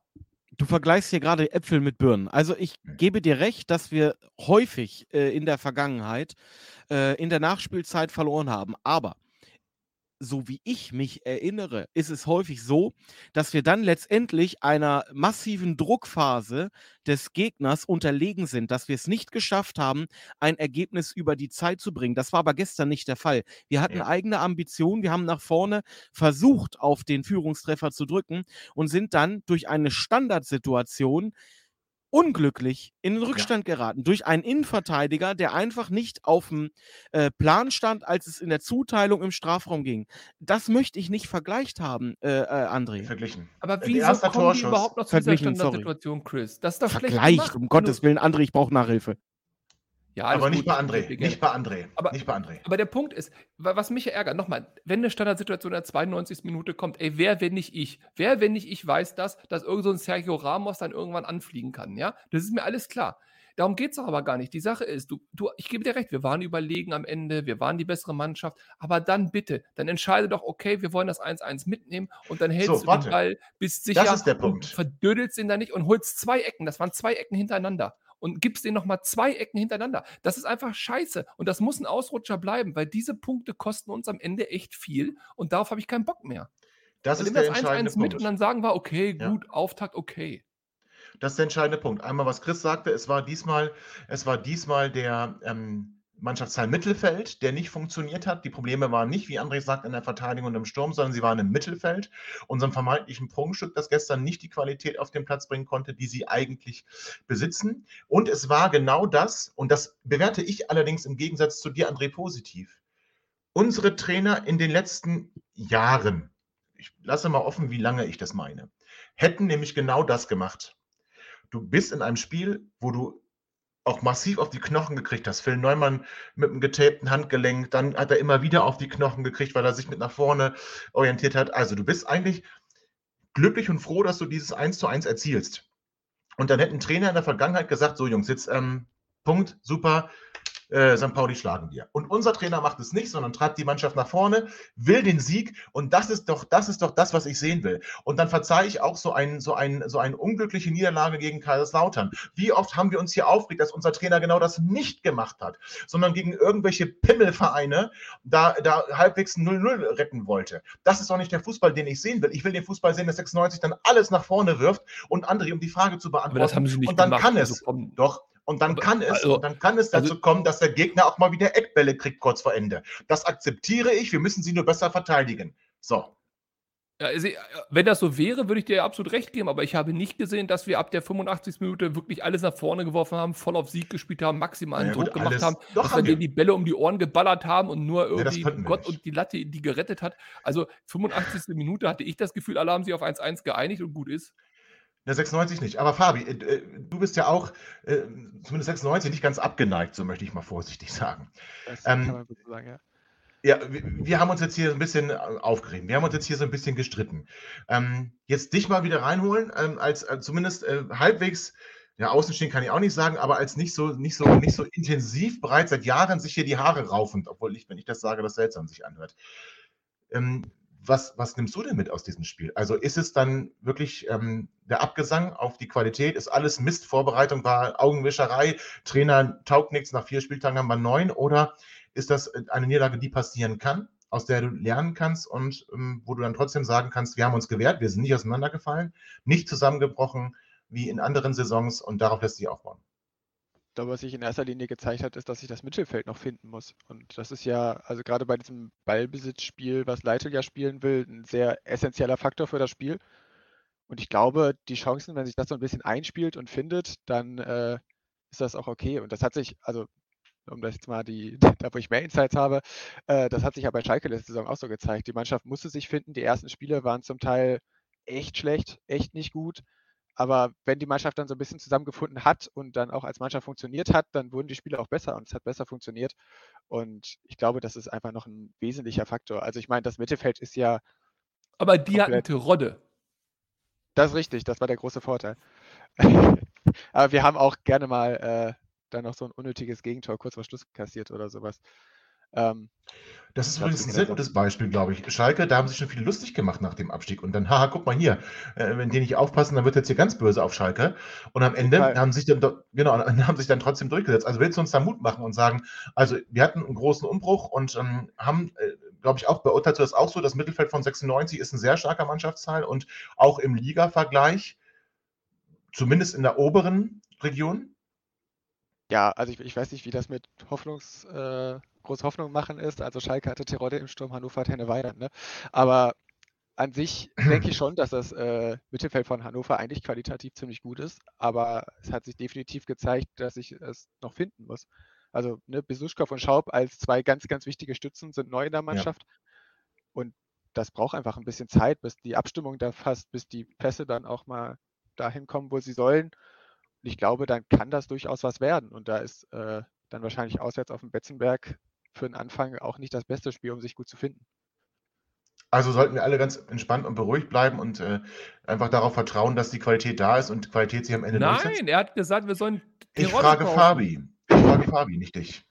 Du vergleichst hier gerade Äpfel mit Birnen. Also ich gebe dir recht, dass wir häufig äh, in der Vergangenheit äh, in der Nachspielzeit verloren haben. Aber so wie ich mich erinnere, ist es häufig so, dass wir dann letztendlich einer massiven Druckphase des Gegners unterlegen sind, dass wir es nicht geschafft haben, ein Ergebnis über die Zeit zu bringen. Das war aber gestern nicht der Fall. Wir hatten Ja. eigene Ambitionen, wir haben nach vorne versucht, auf den Führungstreffer zu drücken und sind dann durch eine Standardsituation unglücklich in den Rückstand geraten. Durch einen Innenverteidiger, der einfach nicht auf dem äh, Plan stand, als es in der Zuteilung im Strafraum ging. Das möchte ich nicht vergleicht haben, äh, äh, André. Verglichen. Aber Äh, wieso kommen die Torschuss. überhaupt noch zu dieser. Standardsituation, Chris? Das ist doch schlecht Vergleicht, gemacht. um Gottes Willen, André, ich brauche Nachhilfe. Ja, aber nicht bei André. Nicht bei André. Aber- nicht bei André. Aber der Punkt ist, wa- was mich ärgert, nochmal, wenn eine Standardsituation in der 92. Minute kommt, ey, wer, wenn nicht ich? Wer, wenn nicht ich, weiß das, dass irgend so ein Sergio Ramos dann irgendwann anfliegen kann, ja? Das ist mir alles klar. Darum geht es aber gar nicht. Die Sache ist, du, du, ich gebe dir recht, wir waren überlegen am Ende, wir waren die bessere Mannschaft, aber dann bitte, dann entscheide doch, okay, wir wollen das 1-1 mitnehmen und dann hältst So, du warte. den Ball bis sicher Das ist der Punkt. verdödelst ihn da nicht und holst zwei Ecken. Das waren zwei Ecken hintereinander. Und gibst den nochmal zwei Ecken hintereinander. Das ist einfach scheiße. Und das muss ein Ausrutscher bleiben, weil diese Punkte kosten uns am Ende echt viel und darauf habe ich keinen Bock mehr. Das Dann ist der das entscheidende 1-1 mit Punkt. und dann sagen wir, okay, Ja. gut, Auftakt, okay. Das ist der entscheidende Punkt. Einmal, was Chris sagte, es war diesmal, es war diesmal der ähm, Mannschaftsteil Mittelfeld, der nicht funktioniert hat. Die Probleme waren nicht, wie André sagt, in der Verteidigung und im Sturm, sondern sie waren im Mittelfeld. Unserem vermeintlichen Prunkstück, das gestern nicht die Qualität auf den Platz bringen konnte, die sie eigentlich besitzen. Und es war genau das, und das bewerte ich allerdings im Gegensatz zu dir, André, positiv. Unsere Trainer in den letzten Jahren, ich lasse mal offen, wie lange ich das meine, hätten nämlich genau das gemacht. Du bist in einem Spiel, wo du auch massiv auf die Knochen gekriegt hast. Phil Neumann mit einem getapten Handgelenk, dann hat er immer wieder auf die Knochen gekriegt, weil er sich mit nach vorne orientiert hat. Also du bist eigentlich glücklich und froh, dass du dieses 1 zu 1 erzielst. Und dann hätten Trainer in der Vergangenheit gesagt, so Jungs, jetzt ähm, Punkt, super, äh, St. Pauli schlagen wir. Und unser Trainer macht es nicht, sondern treibt die Mannschaft nach vorne, will den Sieg und das ist doch, das ist doch das, was ich sehen will. Und dann verzeihe ich auch so, ein, so, ein, so eine unglückliche Niederlage gegen Kaiserslautern. Wie oft haben wir uns hier aufgeregt, dass unser Trainer genau das nicht gemacht hat, sondern gegen irgendwelche Pimmelvereine da, da halbwegs 0-0 retten wollte. Das ist doch nicht der Fußball, den ich sehen will. Ich will den Fußball sehen, dass 96 dann alles nach vorne wirft und André, um die Frage zu beantworten. Aber das haben sie nicht und dann gemacht. kann also es. komm, Doch, und dann Aber- kann es, also- dann kann es dazu also- kommen, dass der Gegner auch mal wieder Eckbälle kriegt kurz vor Ende. Das akzeptiere ich, wir müssen sie nur besser verteidigen. So. Ja, also, äh, wenn das so wäre, würde ich dir absolut recht geben, aber ich habe nicht gesehen, dass wir ab der 85. Minute wirklich alles nach vorne geworfen haben, voll auf Sieg gespielt haben, maximalen Ja, Druck gut, gemacht alles- haben, doch, dass wir haben wir. denen die Bälle um die Ohren geballert haben und nur irgendwie wir Gott nicht. und die Latte die gerettet hat. Also 85. Minute hatte ich das Gefühl, alle haben sich auf 1-1 geeinigt und gut ist. Der 96 nicht. Aber Fabi, äh, äh, du bist ja auch, äh, zumindest 96, nicht ganz abgeneigt, so möchte ich mal vorsichtig sagen. Das Ähm, kann man so sagen, ja. Ja, wir, wir haben uns jetzt hier ein bisschen äh, aufgeregt. Wir haben uns jetzt hier so ein bisschen gestritten. Ähm, jetzt dich mal wieder reinholen, ähm, als, als zumindest äh, halbwegs, ja, außenstehen kann ich auch nicht sagen, aber als nicht so, nicht so, nicht so intensiv bereits seit Jahren sich hier die Haare raufend, obwohl ich, wenn ich das sage, das seltsam sich anhört. Ähm, was, was nimmst du denn mit aus diesem Spiel? Also ist es dann wirklich ähm, der Abgesang auf die Qualität? Ist alles Mist? Vorbereitung war Augenwischerei, Trainer taugt nichts, nach vier Spieltagen haben wir neun oder ist das eine Niederlage, die passieren kann, aus der du lernen kannst und ähm, wo du dann trotzdem sagen kannst, wir haben uns gewehrt, wir sind nicht auseinandergefallen, nicht zusammengebrochen wie in anderen Saisons und darauf lässt sich aufbauen. Ich glaube, was sich in erster Linie gezeigt hat, ist, dass sich das Mittelfeld noch finden muss. Und das ist ja, also gerade bei diesem Ballbesitzspiel, was Leitl ja spielen will, ein sehr essentieller Faktor für das Spiel. Und ich glaube, die Chancen, wenn sich das so ein bisschen einspielt und findet, dann äh, ist das auch okay. Und das hat sich, also um das jetzt mal die, da wo ich mehr Insights habe, äh, das hat sich ja bei Schalke letzte Saison auch so gezeigt. Die Mannschaft musste sich finden. Die ersten Spiele waren zum Teil echt schlecht, echt nicht gut. Aber wenn die Mannschaft dann so ein bisschen zusammengefunden hat und dann auch als Mannschaft funktioniert hat, dann wurden die Spiele auch besser und es hat besser funktioniert. Und ich glaube, das ist einfach noch ein wesentlicher Faktor. Also ich meine, das Mittelfeld ist ja, Aber die hatten. Terodde. das ist richtig, das war der große Vorteil. Aber wir haben auch gerne mal äh, dann noch so ein unnötiges Gegentor kurz vor Schluss kassiert oder sowas. Ähm, Das ist übrigens ein sehr auch. gutes Beispiel, glaube ich. Schalke, da haben sich schon viele lustig gemacht nach dem Abstieg. Und dann, haha, guck mal hier, äh, wenn die nicht aufpassen, dann wird jetzt hier ganz böse auf Schalke. Und am Ende Fall. haben sich dann, genau, haben sich dann trotzdem durchgesetzt. Also willst du uns da Mut machen und sagen, also wir hatten einen großen Umbruch und ähm, haben, äh, glaube ich, auch beurteilt du das auch so, das Mittelfeld von 96 ist ein sehr starker Mannschaftsteil und auch im Liga-Vergleich, zumindest in der oberen Region. ja, also ich, ich weiß nicht, wie das mit Hoffnungs, äh, groß Hoffnung machen ist. Also Schalke hatte Terodde im Sturm, Hannover hat Henne Weidand, ne? Aber an sich denke ich schon, dass das äh, Mittelfeld von Hannover eigentlich qualitativ ziemlich gut ist, aber es hat sich definitiv gezeigt, dass ich es noch finden muss. Also ne, Besuschkow und Schaub als zwei ganz, ganz wichtige Stützen sind neu in der Mannschaft und das braucht einfach ein bisschen Zeit, bis die Abstimmung da passt, bis die Pässe dann auch mal dahin kommen, wo sie sollen. Und ich glaube, dann kann das durchaus was werden. Und da ist äh, dann wahrscheinlich auswärts auf dem Betzenberg für den Anfang auch nicht das beste Spiel, um sich gut zu finden. Also sollten wir alle ganz entspannt und beruhigt bleiben und äh, einfach darauf vertrauen, dass die Qualität da ist und Qualität sich am Ende durchsetzt. Nein, er hat gesagt, wir sollen Ich Tirol frage kaufen. Fabi. Ich frage Fabi, nicht dich.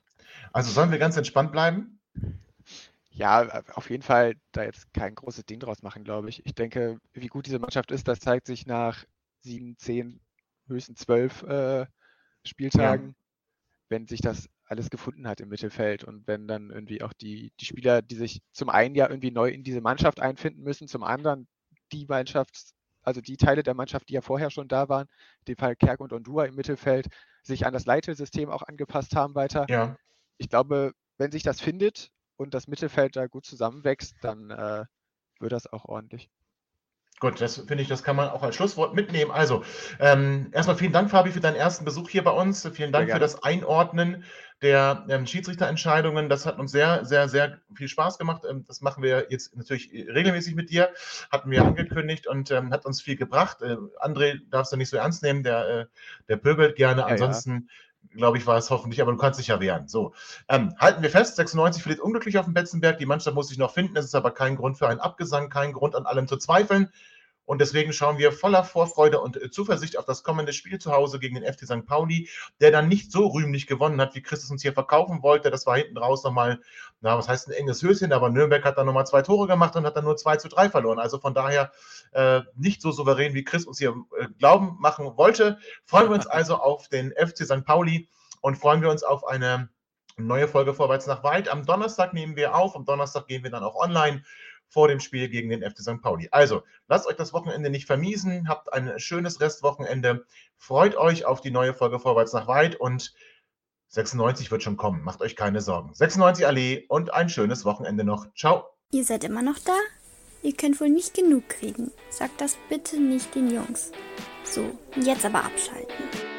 Also sollen wir ganz entspannt bleiben? Ja, auf jeden Fall da jetzt kein großes Ding draus machen, glaube ich. Ich denke, wie gut diese Mannschaft ist, das zeigt sich nach sieben, zehn, höchstens zwölf äh, Spieltagen, wenn sich das alles gefunden hat im Mittelfeld und wenn dann irgendwie auch die, die Spieler, die sich zum einen ja irgendwie neu in diese Mannschaft einfinden müssen, zum anderen die Mannschaft, also die Teile der Mannschaft, die ja vorher schon da waren, in dem Fall Kerk und Ondua im Mittelfeld, sich an das Leitelsystem auch angepasst haben weiter Ja. ich glaube, wenn sich das findet und das Mittelfeld da gut zusammenwächst, dann äh, wird das auch ordentlich. Gut, das finde ich, das kann man auch als Schlusswort mitnehmen. Also, ähm, erstmal vielen Dank, Fabi, für deinen ersten Besuch hier bei uns. Vielen Dank für das Einordnen der ähm, Schiedsrichterentscheidungen. Das hat uns sehr, sehr, sehr viel Spaß gemacht. Ähm, das machen wir jetzt natürlich regelmäßig mit dir. Hatten wir angekündigt und ähm, hat uns viel gebracht. Äh, André darfst du nicht so ernst nehmen, der, äh, der pöbelt gerne. Ja, ja. Glaube ich, war es hoffentlich, aber du kannst dich ja wehren. So, ähm, halten wir fest, 96 verliert unglücklich auf dem Betzenberg. Die Mannschaft muss sich noch finden. Es ist aber kein Grund für einen Abgesang, kein Grund an allem zu zweifeln. Und deswegen schauen wir voller Vorfreude und äh, Zuversicht auf das kommende Spiel zu Hause gegen den FC St. Pauli, der dann nicht so rühmlich gewonnen hat, wie Christus uns hier verkaufen wollte. Das war hinten raus nochmal, na, was heißt ein enges Höschen, aber Nürnberg hat dann nochmal zwei Tore gemacht und hat dann nur 2 zu 3 verloren. Also von daher äh, nicht so souverän, wie Chris uns hier äh, glauben machen wollte. Freuen wir uns also auf den FC St. Pauli und freuen wir uns auf eine neue Folge Vorwärts nach Weit. Am Donnerstag nehmen wir auf, am Donnerstag gehen wir dann auch online vor dem Spiel gegen den FC St. Pauli. Also, lasst euch das Wochenende nicht vermiesen, habt ein schönes Restwochenende, freut euch auf die neue Folge Vorwärts nach Weit und 96 wird schon kommen, macht euch keine Sorgen. 96 Allee und ein schönes Wochenende noch. Ciao. Ihr seid immer noch da? Ihr könnt wohl nicht genug kriegen. Sagt das bitte nicht den Jungs. So, jetzt aber abschalten.